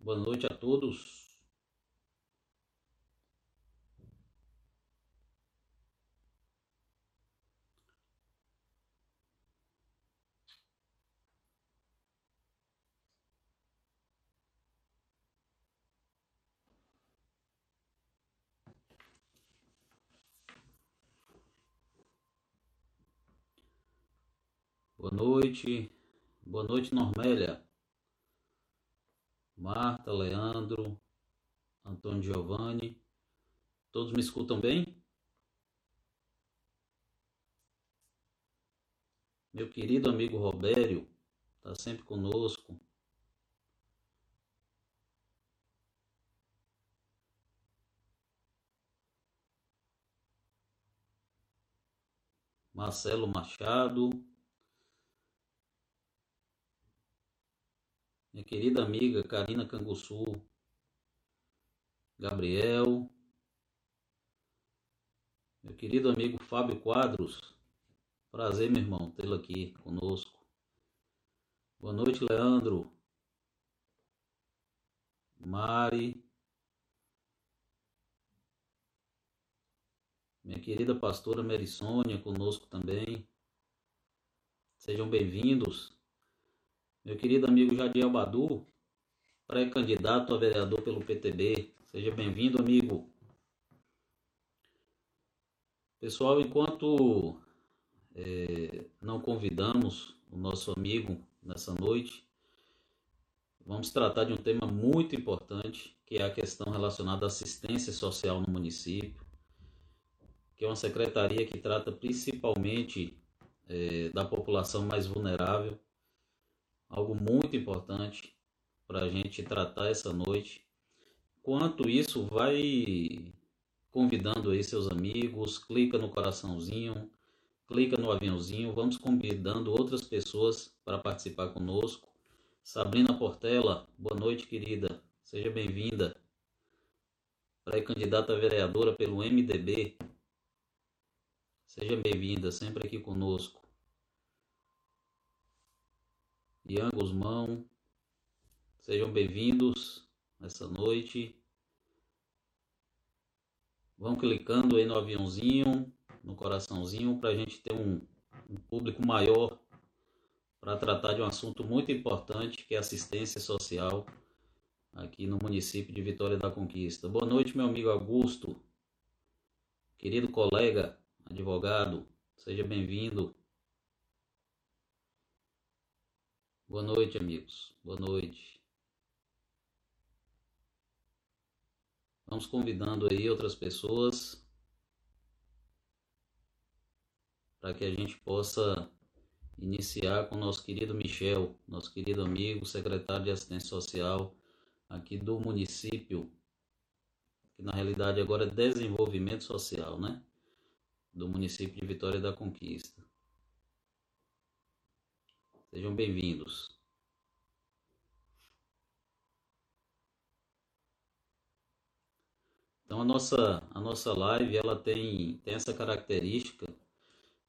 Boa noite a todos. Boa noite. Boa noite, Normélia. Marta, Leandro, Antônio Giovanni. Todos me escutam bem? Meu querido amigo Robério está sempre conosco. Marcelo Machado, minha querida amiga Karina Canguçu, Gabriel, meu querido amigo Fábio Quadros, prazer, meu irmão, tê-lo aqui conosco. Boa noite, Leandro, Mari, minha querida pastora Merisônia conosco também. Sejam bem-vindos. Meu querido amigo Jadiel Badu, pré-candidato a vereador pelo PTB. Seja bem-vindo, amigo. Pessoal, enquanto é, não convidamos o nosso amigo nessa noite, vamos tratar de um tema muito importante, que é a questão relacionada à assistência social no município, que é uma secretaria que trata principalmente é, da população mais vulnerável algo muito importante para a gente tratar essa noite. Quanto isso, vai convidando aí seus amigos, clica no coraçãozinho, clica no aviãozinho, vamos convidando outras pessoas para participar conosco. Sabrina Portela, boa noite, querida. Seja bem-vinda. Pré-candidata vereadora pelo MDB. Seja bem-vinda, sempre aqui conosco. Ian Guzmão, sejam bem-vindos nessa noite. Vão clicando aí no aviãozinho, no coraçãozinho, para a gente ter um, um público maior para tratar de um assunto muito importante que é assistência social aqui no município de Vitória da Conquista. Boa noite, meu amigo Augusto, querido colega, advogado, seja bem-vindo. Boa noite, amigos. Boa noite. Vamos convidando aí outras pessoas para que a gente possa iniciar com o nosso querido Michel, nosso querido amigo, secretário de Assistência Social aqui do município, que na realidade agora é Desenvolvimento Social, né? Do município de Vitória da Conquista. Sejam bem-vindos. Então a nossa, a nossa live ela tem, tem essa característica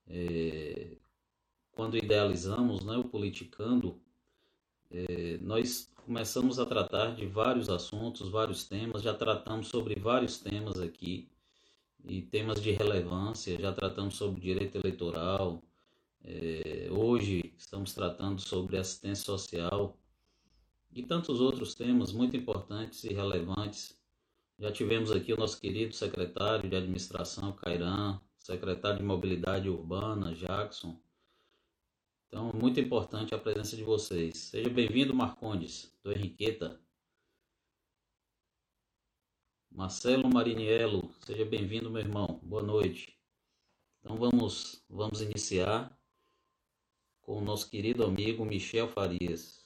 é, quando idealizamos né, o Politicando, é, nós começamos a tratar de vários assuntos, vários temas, já tratamos sobre vários temas aqui, e temas de relevância, já tratamos sobre direito eleitoral, é, hoje estamos tratando sobre assistência social e tantos outros temas muito importantes e relevantes. Já tivemos aqui o nosso querido secretário de administração, Cairan, secretário de mobilidade urbana, Jackson. Então, muito importante a presença de vocês. Seja bem-vindo, Marcondes, do Henriqueta. Marcelo Mariniello, seja bem-vindo, meu irmão. Boa noite. Então vamos, vamos iniciar com o nosso querido amigo Michel Farias.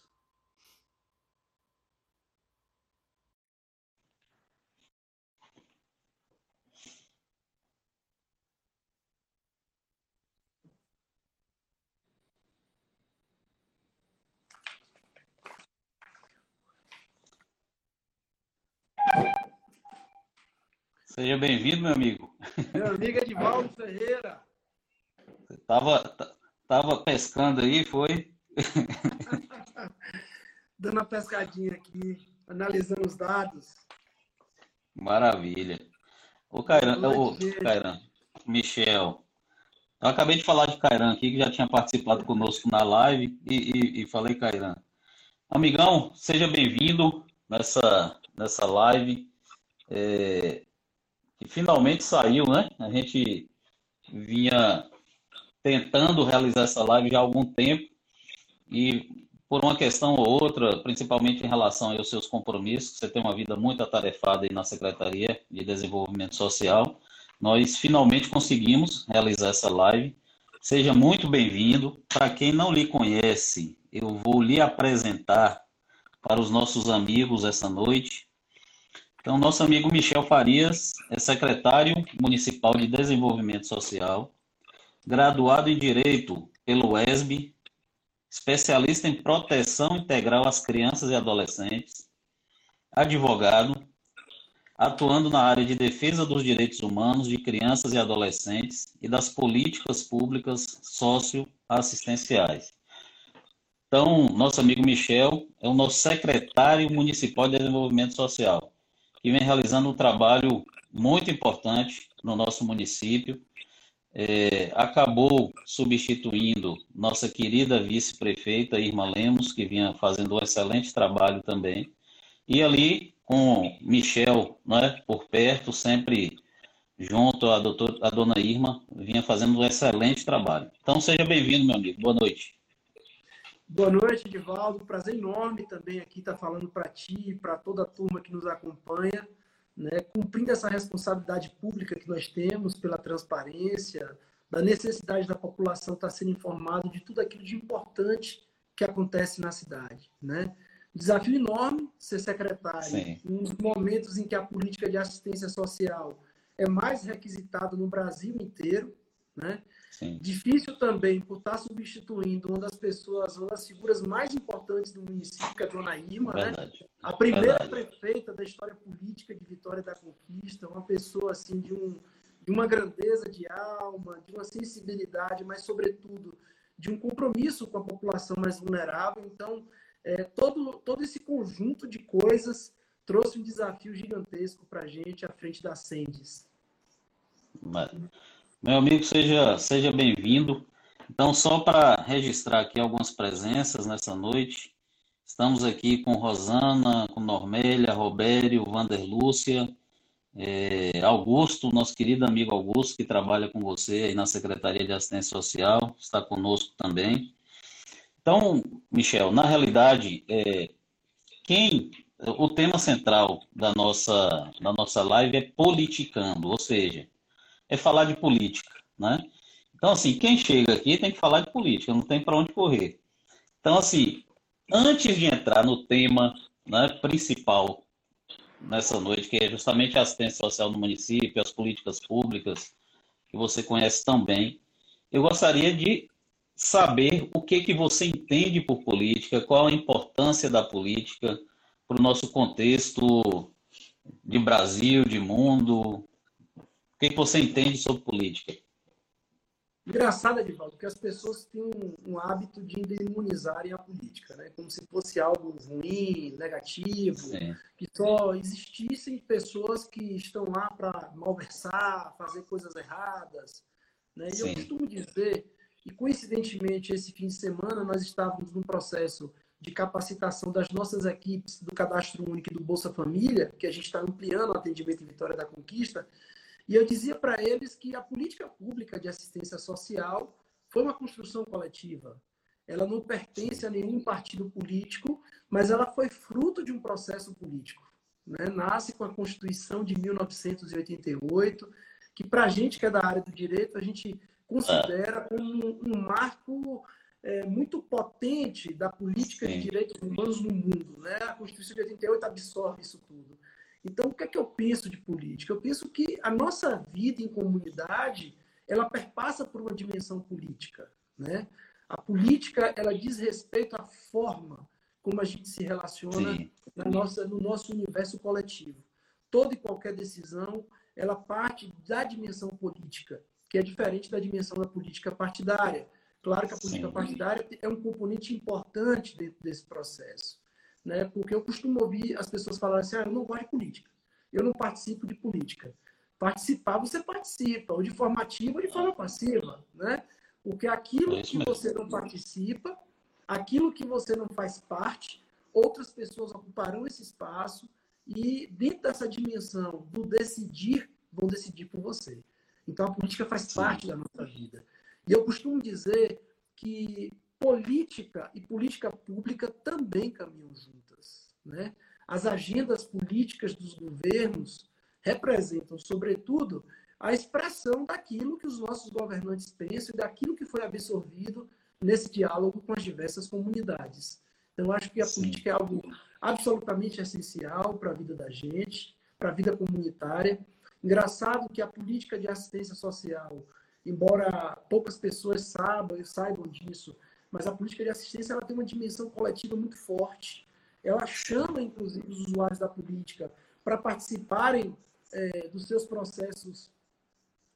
Seja bem-vindo, meu amigo. Meu amigo Edvaldo Ferreira. Você tava, Tava pescando aí, foi? Dando uma pescadinha aqui. analisando os dados. Maravilha. O Cairan, o Cairan, Michel, eu acabei de falar de Cairan aqui, que já tinha participado conosco na live, e, e, e falei Cairan. Amigão, seja bem-vindo nessa, nessa live, é, que finalmente saiu, né? A gente vinha tentando realizar essa live já há algum tempo, e por uma questão ou outra, principalmente em relação aos seus compromissos, você tem uma vida muito atarefada aí na Secretaria de Desenvolvimento Social. Nós finalmente conseguimos realizar essa live. Seja muito bem-vindo. Para quem não lhe conhece, eu vou lhe apresentar para os nossos amigos essa noite. Então, nosso amigo Michel Farias é secretário municipal de Desenvolvimento Social, graduado em Direito pelo ESB, especialista em proteção integral às crianças e adolescentes, advogado, atuando na área de defesa dos direitos humanos de crianças e adolescentes e das políticas públicas socioassistenciais. Então, nosso amigo Michel é o nosso secretário municipal de desenvolvimento social, que vem realizando um trabalho muito importante no nosso município, é, acabou substituindo nossa querida vice-prefeita Irma Lemos, que vinha fazendo um excelente trabalho também. E ali, com Michel né, por perto, sempre junto à, doutor, à dona Irma, vinha fazendo um excelente trabalho. Então, seja bem-vindo, meu amigo. Boa noite. Boa noite, Edivaldo. Prazer enorme também aqui estar falando para ti e para toda a turma que nos acompanha né, cumprindo essa responsabilidade pública que nós temos pela transparência, da necessidade da população estar sendo informada de tudo aquilo de importante que acontece na cidade. Né? Desafio enorme ser secretário, Sim. nos momentos em que a política de assistência social é mais requisitada no Brasil inteiro, né? Sim. Difícil também por estar substituindo uma das pessoas, uma das figuras mais importantes do município, que é a Dona Irma, né? A primeira Verdade. prefeita da história política de Vitória da Conquista, uma pessoa assim de, um, de uma grandeza de alma, de uma sensibilidade, mas sobretudo de um compromisso com a população mais vulnerável. Então, é, todo, todo esse conjunto de coisas trouxe um desafio gigantesco para a gente à frente da Sendes. Mas... Meu amigo, seja, seja bem-vindo. Então, só para registrar aqui algumas presenças nessa noite, estamos aqui com Rosana, com Normélia, Robério, Vander Lúcia, é, Augusto, nosso querido amigo Augusto, que trabalha com você aí na Secretaria de Assistência Social, está conosco também. Então, Michel, na realidade, é, quem o tema central da nossa, da nossa live é politicando, ou seja, é falar de política, né? Então, assim, quem chega aqui tem que falar de política, não tem para onde correr. Então, assim, antes de entrar no tema né, principal nessa noite, que é justamente a assistência social no município, as políticas públicas, que você conhece tão bem, eu gostaria de saber o que, que você entende por política, qual a importância da política para o nosso contexto de Brasil, de mundo, o que, você entende sobre política? Engraçado, Edivaldo, que as pessoas têm um, um, hábito de demonizarem a política, né? como se fosse algo ruim, negativo, Sim. que só existissem pessoas que estão lá para malversar, fazer coisas erradas. Né? E Sim. eu costumo dizer, e coincidentemente esse fim de semana nós estávamos num processo de capacitação das nossas equipes do Cadastro Único e do Bolsa Família, que a gente está ampliando o atendimento em Vitória da Conquista, e eu dizia para eles que a política pública de assistência social foi uma construção coletiva. Ela não pertence a nenhum partido político, mas ela foi fruto de um processo político. Né? Nasce com a Constituição de 1988, que para a gente que é da área do direito, a gente considera como um, marco é, muito potente da política Sim. de direitos humanos no mundo. Né? A Constituição de 88 absorve isso tudo. Então, o que é que eu penso de política? Eu penso que a nossa vida em comunidade, ela perpassa por uma dimensão política, né? A política, ela diz respeito à forma como a gente se relaciona na nossa, no nosso universo coletivo. Toda e qualquer decisão, ela parte da dimensão política, que é diferente da dimensão da política partidária. Claro que a política Sim. partidária é um componente importante dentro desse processo. Né? Porque eu costumo ouvir as pessoas falarem assim: ah, eu não gosto de política, eu não participo de política. Participar, você participa, ou de forma ativa ou de forma passiva, né? Porque aquilo é que você não participa, aquilo que você não faz parte, outras pessoas ocuparão esse espaço e dentro dessa dimensão do decidir, vão decidir por você. Então a política faz parte da nossa vida. E eu costumo dizer que política e política pública também caminham juntas. Né? As agendas políticas dos governos representam, sobretudo, a expressão daquilo que os nossos governantes pensam e daquilo que foi absorvido nesse diálogo com as diversas comunidades. Então, acho que a Sim. política é algo absolutamente essencial para a vida da gente, para a vida comunitária. Engraçado que a política de assistência social, embora poucas pessoas saibam, saibam disso, mas a política de assistência ela tem uma dimensão coletiva muito forte. Ela chama, inclusive, os usuários da política para participarem é, dos seus processos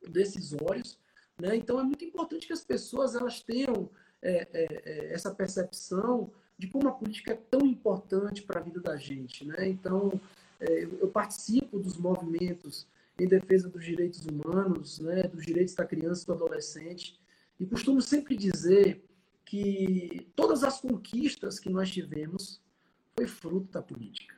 decisórios. Né? Então, é muito importante que as pessoas elas tenham é, é, é essa percepção de como a política é tão importante para a vida da gente. Né? Então, é, eu participo dos movimentos em defesa dos direitos humanos, né? dos direitos da criança e do adolescente, e costumo sempre dizer que todas as conquistas que nós tivemos foi fruto da política.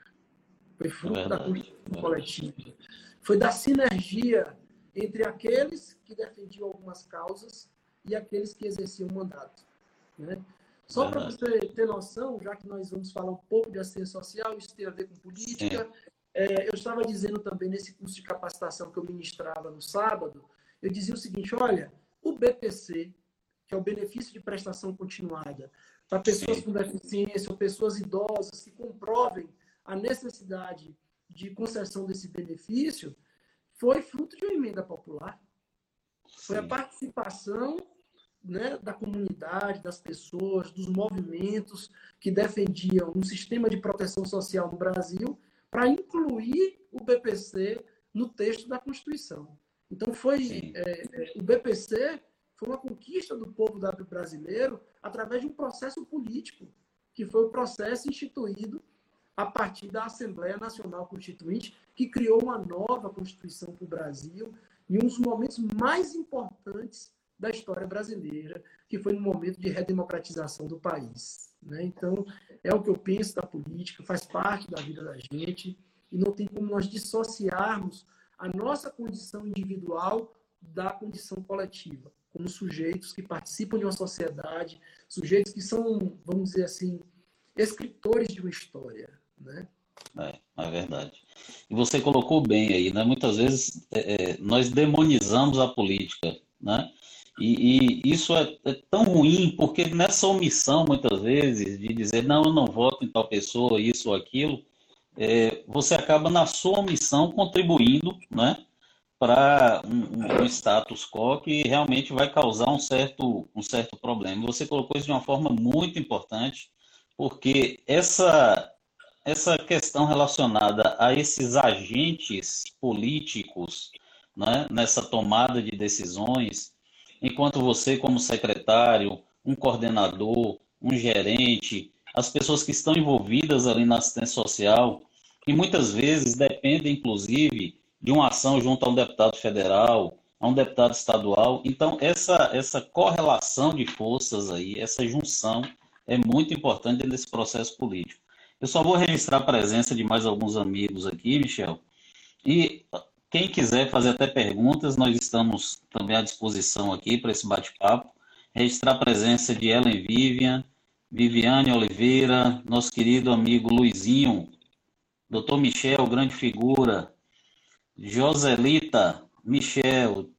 Foi fruto é da política coletiva. Foi da sinergia entre aqueles que defendiam algumas causas e aqueles que exerciam o mandato. Né? Só para você ter noção, já que nós vamos falar um pouco de assistência social, isso tem a ver com política. É, eu estava dizendo também nesse curso de capacitação que eu ministrava no sábado, eu dizia o seguinte: olha, o BPC, que é o benefício de prestação continuada, para pessoas Sim. com deficiência ou pessoas idosas que comprovem a necessidade de concessão desse benefício, foi fruto de uma emenda popular. Foi a participação né, da comunidade, das pessoas, dos movimentos que defendiam um sistema de proteção social no Brasil para incluir o BPC no texto da Constituição. Então, foi é, é, o BPC foi uma conquista do povo brasileiro através de um processo político, que foi o processo instituído a partir da Assembleia Nacional Constituinte, que criou uma nova Constituição para o Brasil, em um dos momentos mais importantes da história brasileira, que foi no momento de redemocratização do país. Né? Então, é o que eu penso da política, faz parte da vida da gente, e não tem como nós dissociarmos a nossa condição individual da condição coletiva como sujeitos que participam de uma sociedade, sujeitos que são, vamos dizer assim, escritores de uma história, né? É, é verdade. E você colocou bem aí, né? Muitas vezes é, é nós demonizamos a política, né? E, e isso é, é, tão ruim porque nessa omissão, muitas vezes, de dizer não, eu não voto em tal pessoa, isso ou aquilo, é, você acaba na sua omissão contribuindo, né? Para um, um, status quo que realmente vai causar um certo, um certo problema. Você colocou isso de uma forma muito importante, porque essa, essa questão relacionada a esses agentes políticos né, nessa tomada de decisões, enquanto você, como secretário, um coordenador, um gerente, as pessoas que estão envolvidas ali na assistência social, e muitas vezes dependem, inclusive, de uma ação junto a um deputado federal, a um deputado estadual. Então, essa, essa correlação de forças aí, essa junção, é muito importante desse processo político. Eu só vou registrar a presença de mais alguns amigos aqui, Michel. E quem quiser fazer até perguntas, nós estamos também à disposição aqui para esse bate-papo. Registrar a presença de Ellen Vivian, Viviane Oliveira, nosso querido amigo Luizinho, doutor Michel, grande figura, Joselita Michel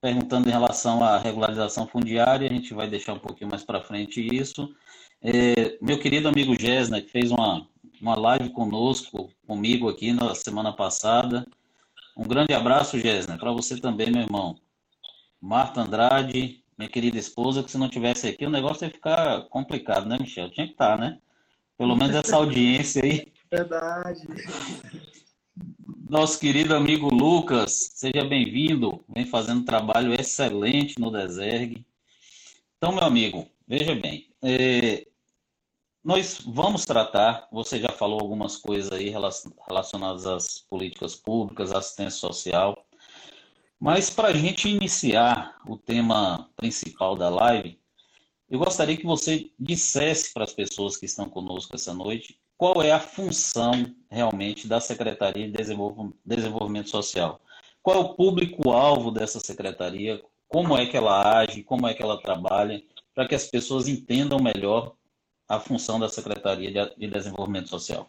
perguntando em relação à regularização fundiária, a gente vai deixar um pouquinho mais para frente isso. É, meu querido amigo Gesna, que fez uma, uma live conosco, comigo aqui na semana passada. Um grande abraço, Gesna, para você também, meu irmão. Marta Andrade, minha querida esposa, que se não tivesse aqui, o negócio ia ficar complicado, né, Michel? Tinha que estar, tá, né? Pelo menos essa audiência aí. Verdade nosso querido amigo Lucas, seja bem-vindo, vem fazendo um trabalho excelente no Deserg. Então, meu amigo, veja bem, é, nós vamos tratar, você já falou algumas coisas aí relacionadas às políticas públicas, assistência social, mas para a gente iniciar o tema principal da live, eu gostaria que você dissesse para as pessoas que estão conosco essa noite qual é a função realmente da Secretaria de Desenvolvimento Social. Qual é o público-alvo dessa secretaria? Como é que ela age? Como é que ela trabalha? Para que as pessoas entendam melhor a função da Secretaria de Desenvolvimento Social.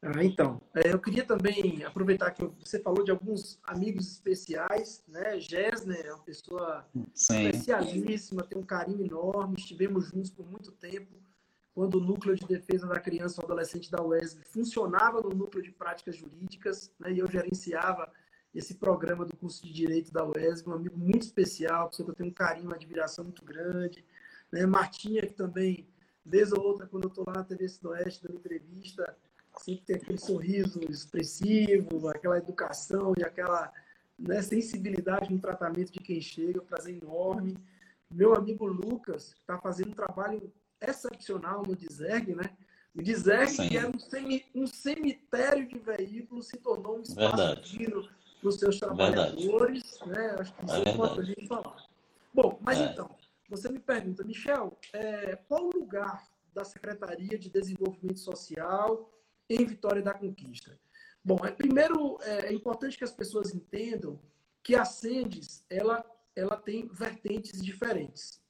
Ah, então, é, eu queria também aproveitar que você falou de alguns amigos especiais, né? Gessner é uma pessoa Sim. especialíssima, tem um carinho enorme, estivemos juntos por muito tempo, quando o Núcleo de Defesa da Criança e Adolescente da UESB funcionava no Núcleo de Práticas Jurídicas, né? e eu gerenciava esse programa do curso de Direito da UESB, um amigo muito especial, pessoa que eu tenho um carinho, uma admiração muito grande, né? Martinha, que também, vez ou outra, quando eu estou lá na TV Sudoeste dando entrevista, sempre tem aquele sorriso expressivo, aquela educação e aquela né, sensibilidade no tratamento de quem chega, prazer enorme. Meu amigo Lucas, que está fazendo um trabalho excepcional no Dizerg, né? O Dizerg, que era um, semi, um, cemitério de veículos, se tornou um espaço digno para os seus trabalhadores. Né? Acho que isso é, é importante falar. Bom, mas é. então, você me pergunta, Michel, é, qual o lugar da Secretaria de Desenvolvimento Social em Vitória da Conquista? Bom, é, primeiro é, é importante que as pessoas entendam que a Sendes ela, ela tem vertentes diferentes.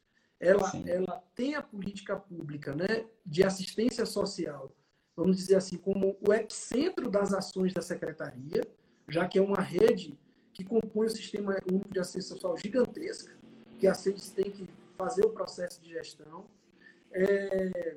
Ela, ela tem a política pública né, de assistência social, vamos dizer assim, como o epicentro das ações da secretaria, já que é uma rede que compõe o sistema único de assistência social gigantesca, que a Sendes tem que fazer o processo de gestão. É,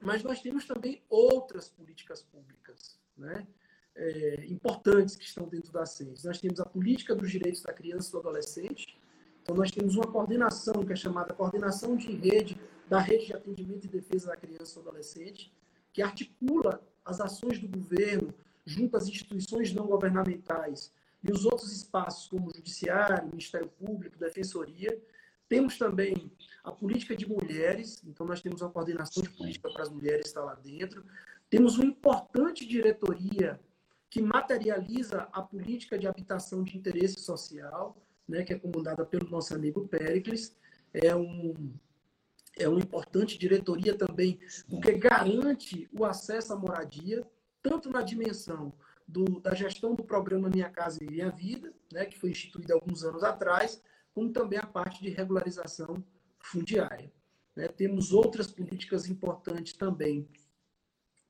mas nós temos também outras políticas públicas né, é, importantes que estão dentro da SENS. Nós temos a política dos direitos da criança e do adolescente. Então, nós temos uma coordenação que é chamada Coordenação de Rede da Rede de Atendimento e Defesa da Criança e do Adolescente, que articula as ações do governo junto às instituições não governamentais e os outros espaços, como o Judiciário, Ministério Público, Defensoria, temos também a política de mulheres, então nós temos uma coordenação de política para as mulheres está lá dentro. Temos uma importante diretoria que materializa a política de habitação de interesse social, né, que é comandada pelo nosso amigo Pericles. É um é uma importante diretoria também, porque garante o acesso à moradia, tanto na dimensão do, da gestão do programa Minha Casa e Minha Vida, né, que foi instituído alguns anos atrás, como também a parte de regularização fundiária. Né? Temos outras políticas importantes também,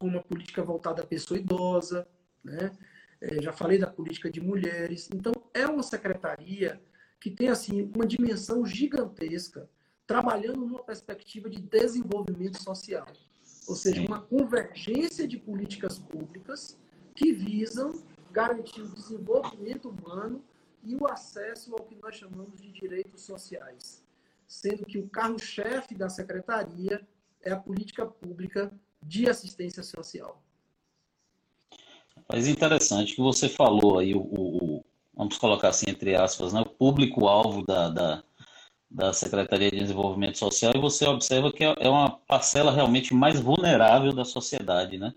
como a política voltada à pessoa idosa, né? É, já falei da política de mulheres. Então, é uma secretaria que tem assim uma dimensão gigantesca, trabalhando numa perspectiva de desenvolvimento social. Ou seja, uma convergência de políticas públicas que visam garantir o desenvolvimento humano e o acesso ao que nós chamamos de direitos sociais, sendo que o carro-chefe da secretaria é a política pública de assistência social. Mas interessante que você falou aí, o, o, vamos colocar assim entre aspas, né, o público-alvo da, da, da Secretaria de Desenvolvimento Social, e você observa que é, é uma parcela realmente mais vulnerável da sociedade, né?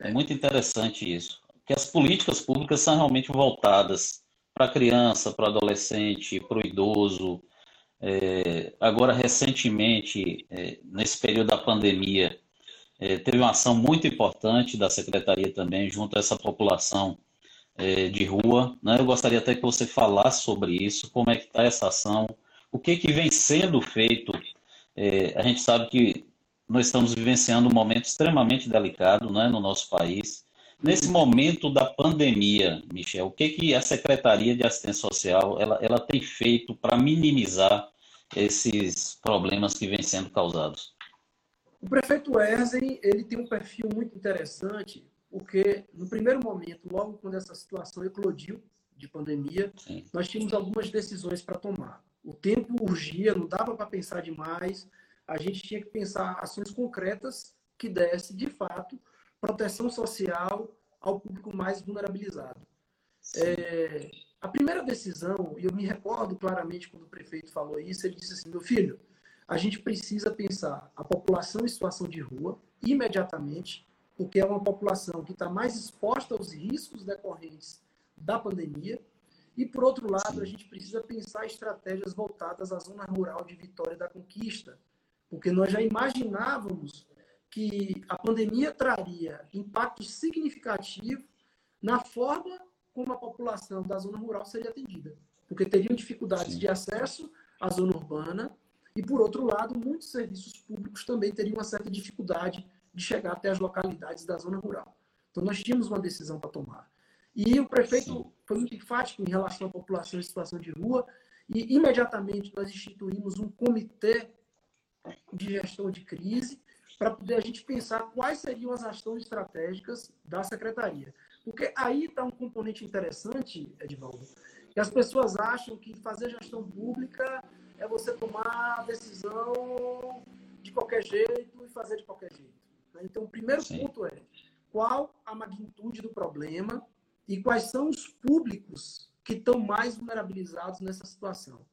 É muito interessante isso. Que as políticas públicas são realmente voltadas para a criança, para o adolescente, para o idoso. É, agora, recentemente, é, nesse período da pandemia, é, teve uma ação muito importante da Secretaria também, junto a essa população é, de rua. Né? Eu gostaria até que você falasse sobre isso, como é que está essa ação, o que, que vem sendo feito. É, a gente sabe que nós estamos vivenciando um momento extremamente delicado né, no nosso país. Nesse momento da pandemia, Michel, o que, que a Secretaria de Assistência Social ela, ela tem feito para minimizar esses problemas que vêm sendo causados? O prefeito Erzen, ele tem um perfil muito interessante, porque no primeiro momento, logo quando essa situação eclodiu de pandemia, Sim. nós tínhamos algumas decisões para tomar. O tempo urgia, não dava para pensar demais, a gente tinha que pensar ações concretas que desse, de fato, proteção social ao público mais vulnerabilizado. É, a primeira decisão, e eu me recordo claramente quando o prefeito falou isso, ele disse assim: meu filho, a gente precisa pensar a população em situação de rua imediatamente, porque é uma população que está mais exposta aos riscos decorrentes da pandemia. E, por outro lado, a gente precisa pensar estratégias voltadas à zona rural de Vitória da Conquista, porque nós já imaginávamos que a pandemia traria impacto significativo na forma como a população da zona rural seria atendida, porque teriam dificuldades Sim. de acesso à zona urbana e, por outro lado, muitos serviços públicos também teriam uma certa dificuldade de chegar até as localidades da zona rural. Então, nós tínhamos uma decisão para tomar. E o prefeito Sim. foi muito enfático em relação à população em situação de rua, e imediatamente nós instituímos um comitê de gestão de crise para poder a gente pensar quais seriam as ações estratégicas da secretaria. Porque aí está um componente interessante, Edvaldo, que as pessoas acham que fazer gestão pública é você tomar a decisão de qualquer jeito e fazer de qualquer jeito. Então, o primeiro Sim. ponto é qual a magnitude do problema e quais são os públicos que estão mais vulnerabilizados nessa situação.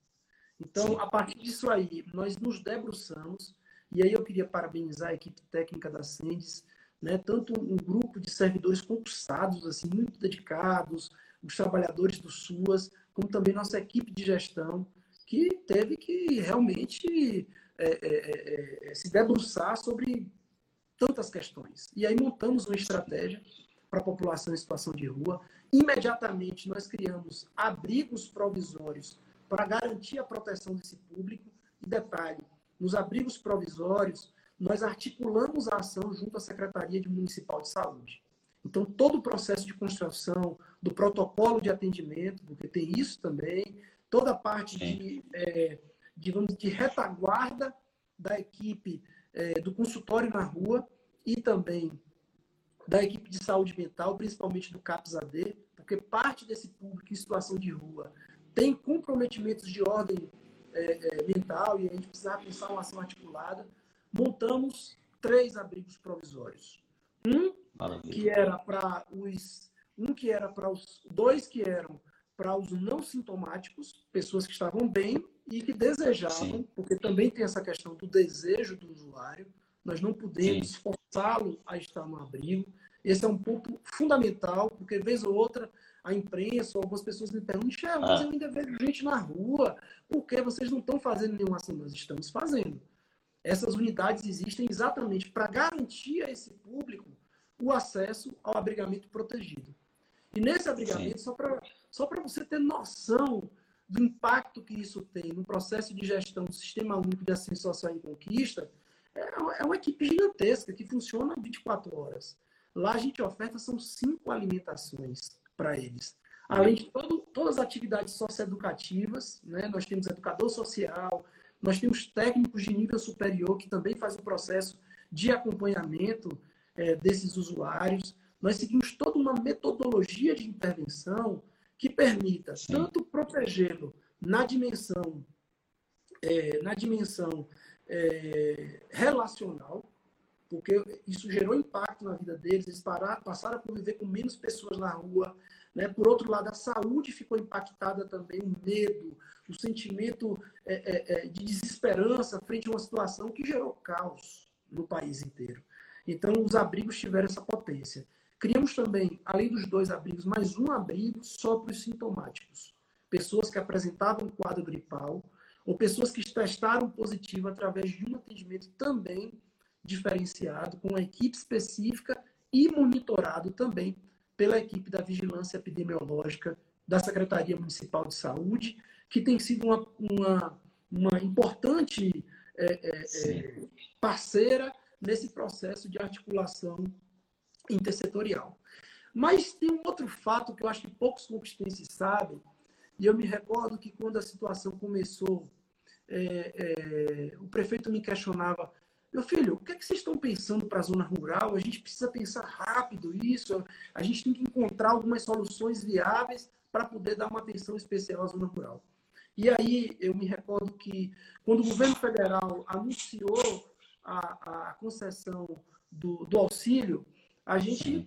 Então, Sim. a partir disso aí, nós nos debruçamos, e aí eu queria parabenizar a equipe técnica da Sendes, né, tanto um grupo de servidores concursados, assim, muito dedicados, os trabalhadores do SUAS, como também nossa equipe de gestão, que teve que realmente é, é, é, é, se debruçar sobre tantas questões. E aí montamos uma estratégia para a população em situação de rua. Imediatamente nós criamos abrigos provisórios para garantir a proteção desse público. E detalhe, nos abrigos provisórios, nós articulamos a ação junto à Secretaria de Municipal de Saúde. Então, todo o processo de construção do protocolo de atendimento, porque tem isso também, toda a parte de, é, digamos, de retaguarda da equipe é, do consultório na rua e também da equipe de saúde mental, principalmente do CAPS-AD, porque parte desse público em situação de rua tem comprometimentos de ordem é, é, mental e a gente precisava pensar uma ação articulada. Montamos três abrigos provisórios. Um Maravilha. que era para os um que era para os dois que eram para os não sintomáticos, pessoas que estavam bem e que desejavam, Sim. porque também tem essa questão do desejo do usuário, nós não podemos forçá-lo a estar no abrigo. Esse é um ponto fundamental, porque vez ou outra a imprensa ou algumas pessoas me perguntam, Michel, mas ah. eu ainda vejo gente na rua, por que vocês não estão fazendo nenhuma ação? Nós estamos fazendo. Essas unidades existem exatamente para garantir a esse público o acesso ao abrigamento protegido. E nesse abrigamento, Sim. só para só você ter noção do impacto que isso tem no processo de gestão do Sistema Único de Assistência Social em Conquista, é, é uma equipe gigantesca que funciona 24 horas. Lá a gente oferta são cinco alimentações para eles. Além de todo, todas as atividades socioeducativas, né? nós temos educador social, nós temos técnicos de nível superior que também fazem o processo de acompanhamento é, desses usuários nós seguimos toda uma metodologia de intervenção que permita Sim. tanto protegê-lo na dimensão, é, na dimensão é, relacional, porque isso gerou impacto na vida deles, eles pararam, passaram a conviver com menos pessoas na rua. Né? Por outro lado, a saúde ficou impactada também, o medo, o sentimento é, é, é de desesperança frente a uma situação que gerou caos no país inteiro. Então, os abrigos tiveram essa potência. Criamos também, além dos dois abrigos, mais um abrigo só para os sintomáticos. Pessoas que apresentavam quadro gripal ou pessoas que testaram positivo através de um atendimento também diferenciado, com uma equipe específica e monitorado também pela equipe da Vigilância Epidemiológica da Secretaria Municipal de Saúde, que tem sido uma, uma, uma importante é, é, é parceira nesse processo de articulação intersetorial. Mas tem um outro fato que eu acho que poucos conquistenses sabem, e eu me recordo que quando a situação começou, é, é, o prefeito me questionava, meu filho, o que, é que vocês estão pensando para a zona rural? A gente precisa pensar rápido isso, a gente tem que encontrar algumas soluções viáveis para poder dar uma atenção especial à zona rural. E aí eu me recordo que quando o governo federal anunciou a, a concessão do, do auxílio, a gente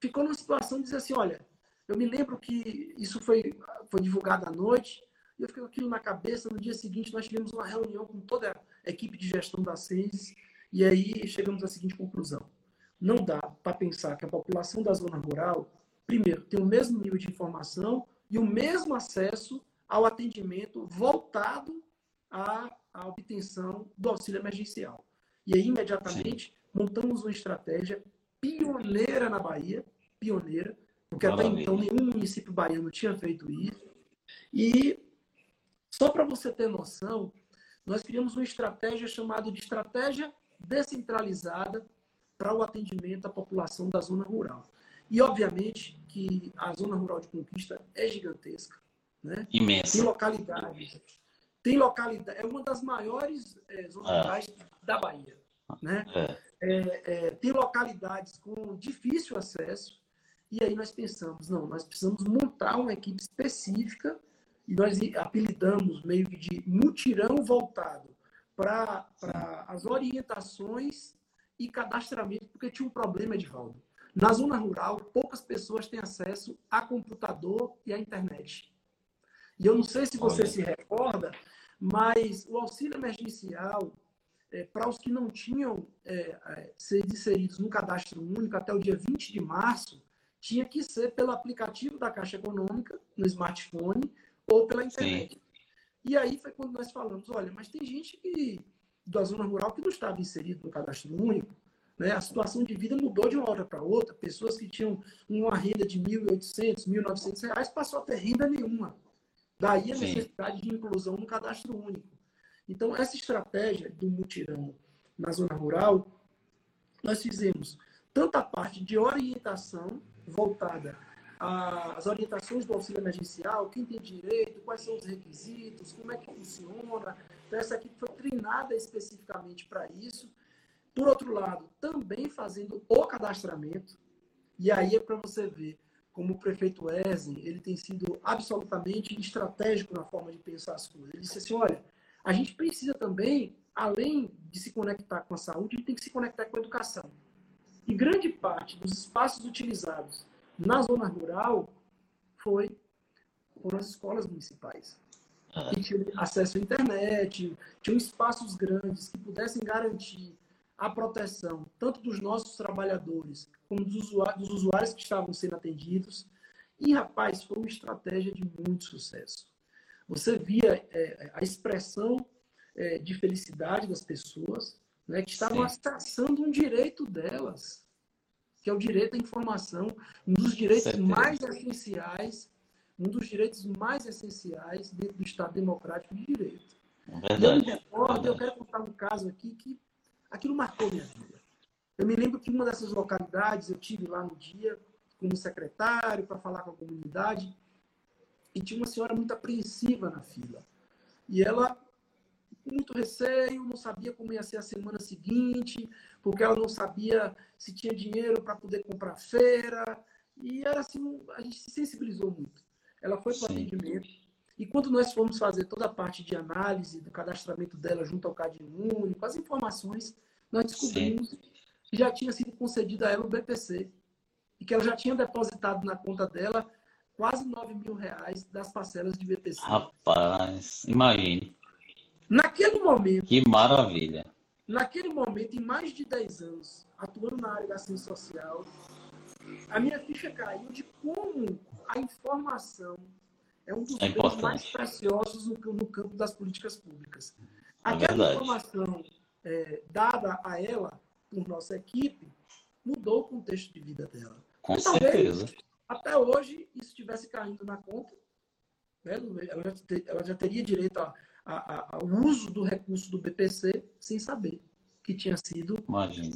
ficou numa situação de dizer assim, olha, eu me lembro que isso foi, foi divulgado à noite E eu fiquei com aquilo na cabeça. No dia seguinte, nós tivemos uma reunião com toda a equipe de gestão da CES. E aí chegamos à seguinte conclusão: não dá para pensar que a população da zona rural, primeiro, tem o mesmo nível de informação e o mesmo acesso ao atendimento voltado à, à obtenção do auxílio emergencial. E aí, imediatamente, montamos uma estratégia pioneira na Bahia, pioneira, porque Maravilha. até então nenhum município baiano tinha feito isso. E só para você ter noção, nós criamos uma estratégia chamada de estratégia descentralizada para o atendimento à população da zona rural. E, obviamente, que a zona rural de conquista é gigantesca. Né? Imensa. Tem localidades. Tem localidade, é uma das maiores é, zonas é. rurais da Bahia. Né? É. é. É, tem localidades com difícil acesso. E aí nós pensamos, não, nós precisamos montar uma equipe específica e nós apelidamos meio que de mutirão voltado para as orientações e cadastramento, porque tinha um problema, Edvaldo. Na zona rural, poucas pessoas têm acesso a computador e à internet. E eu não sei se você Olha. se recorda, mas o auxílio emergencial, é, para os que não tinham é, é, sido inseridos no cadastro único até o dia 20 de março, tinha que ser pelo aplicativo da Caixa Econômica, no smartphone, ou pela internet. Sim. E aí foi quando nós falamos, olha, mas tem gente que da zona rural que não estava inserido no cadastro único, né? A situação de vida mudou de uma hora para outra. Pessoas que tinham uma renda de R$ 1.800, 1.900 reais passou a ter renda nenhuma. Daí a necessidade Sim. de inclusão no cadastro único. Então, essa estratégia do mutirão na zona rural, nós fizemos tanto a parte de orientação voltada às orientações do auxílio emergencial, quem tem direito, quais são os requisitos, como é que funciona. Então, essa equipe foi treinada especificamente para isso. Por outro lado, também fazendo o cadastramento, e aí é para você ver como o prefeito Wesley, ele tem sido absolutamente estratégico na forma de pensar as coisas. Ele disse assim, olha, a gente precisa também, além de se conectar com a saúde, a gente tem que se conectar com a educação. E grande parte dos espaços utilizados na zona rural foi foram as escolas municipais. Que tinham acesso à internet, tinham espaços grandes que pudessem garantir a proteção tanto dos nossos trabalhadores como dos usuários, dos usuários que estavam sendo atendidos. E, rapaz, foi uma estratégia de muito sucesso. Você via é, a expressão é, de felicidade das pessoas né, que estavam acessando um direito delas, que é o direito à informação, um dos direitos Certeza. mais essenciais, um dos direitos mais essenciais dentro do Estado Democrático de Direito. Verdade. Eu me recordo, eu quero contar um caso aqui que aquilo marcou minha vida. Eu me lembro que uma dessas localidades eu tive lá no dia como secretário para falar com a comunidade e tinha uma senhora muito apreensiva na fila. E ela com muito receio, não sabia como ia ser a semana seguinte, porque ela não sabia se tinha dinheiro para poder comprar feira. E era assim, a gente se sensibilizou muito. Ela foi para o atendimento. E quando nós fomos fazer toda a parte de análise do cadastramento dela junto ao Cadinho Único, as informações, nós descobrimos Sim. que já tinha sido concedida a ela o BPC e que ela já tinha depositado na conta dela quase 9 mil reais das parcelas de BPC. Rapaz, imagine. Naquele momento. Que maravilha. Naquele momento, em mais de 10 anos, atuando na área da ciência social, a minha ficha caiu de como a informação é um dos é bens mais preciosos no, no, campo das políticas públicas. É Aquela informação é, dada a ela por nossa equipe mudou o contexto de vida dela. Com certeza. Até hoje, isso estivesse caindo na conta, né, ela, já ter, ela, já teria direito a, a, a, ao uso do recurso do BPC sem saber que tinha sido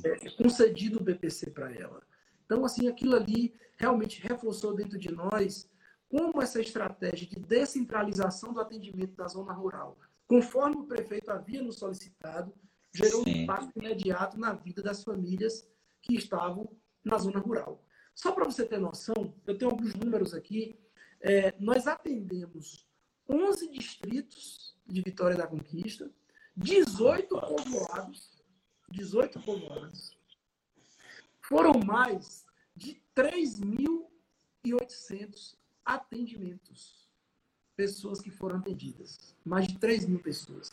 é, concedido o BPC para ela. Então, assim, aquilo ali realmente reforçou dentro de nós como essa estratégia de descentralização do atendimento da zona rural, conforme o prefeito havia nos solicitado, gerou Sim. um impacto imediato na vida das famílias que estavam na zona rural. Só para você ter noção, eu tenho alguns números aqui. É, nós atendemos 11 distritos de Vitória da Conquista, 18 povoados, 18 povoados. Foram mais de 3.800 atendimentos pessoas que foram atendidas. Mais de 3 mil pessoas.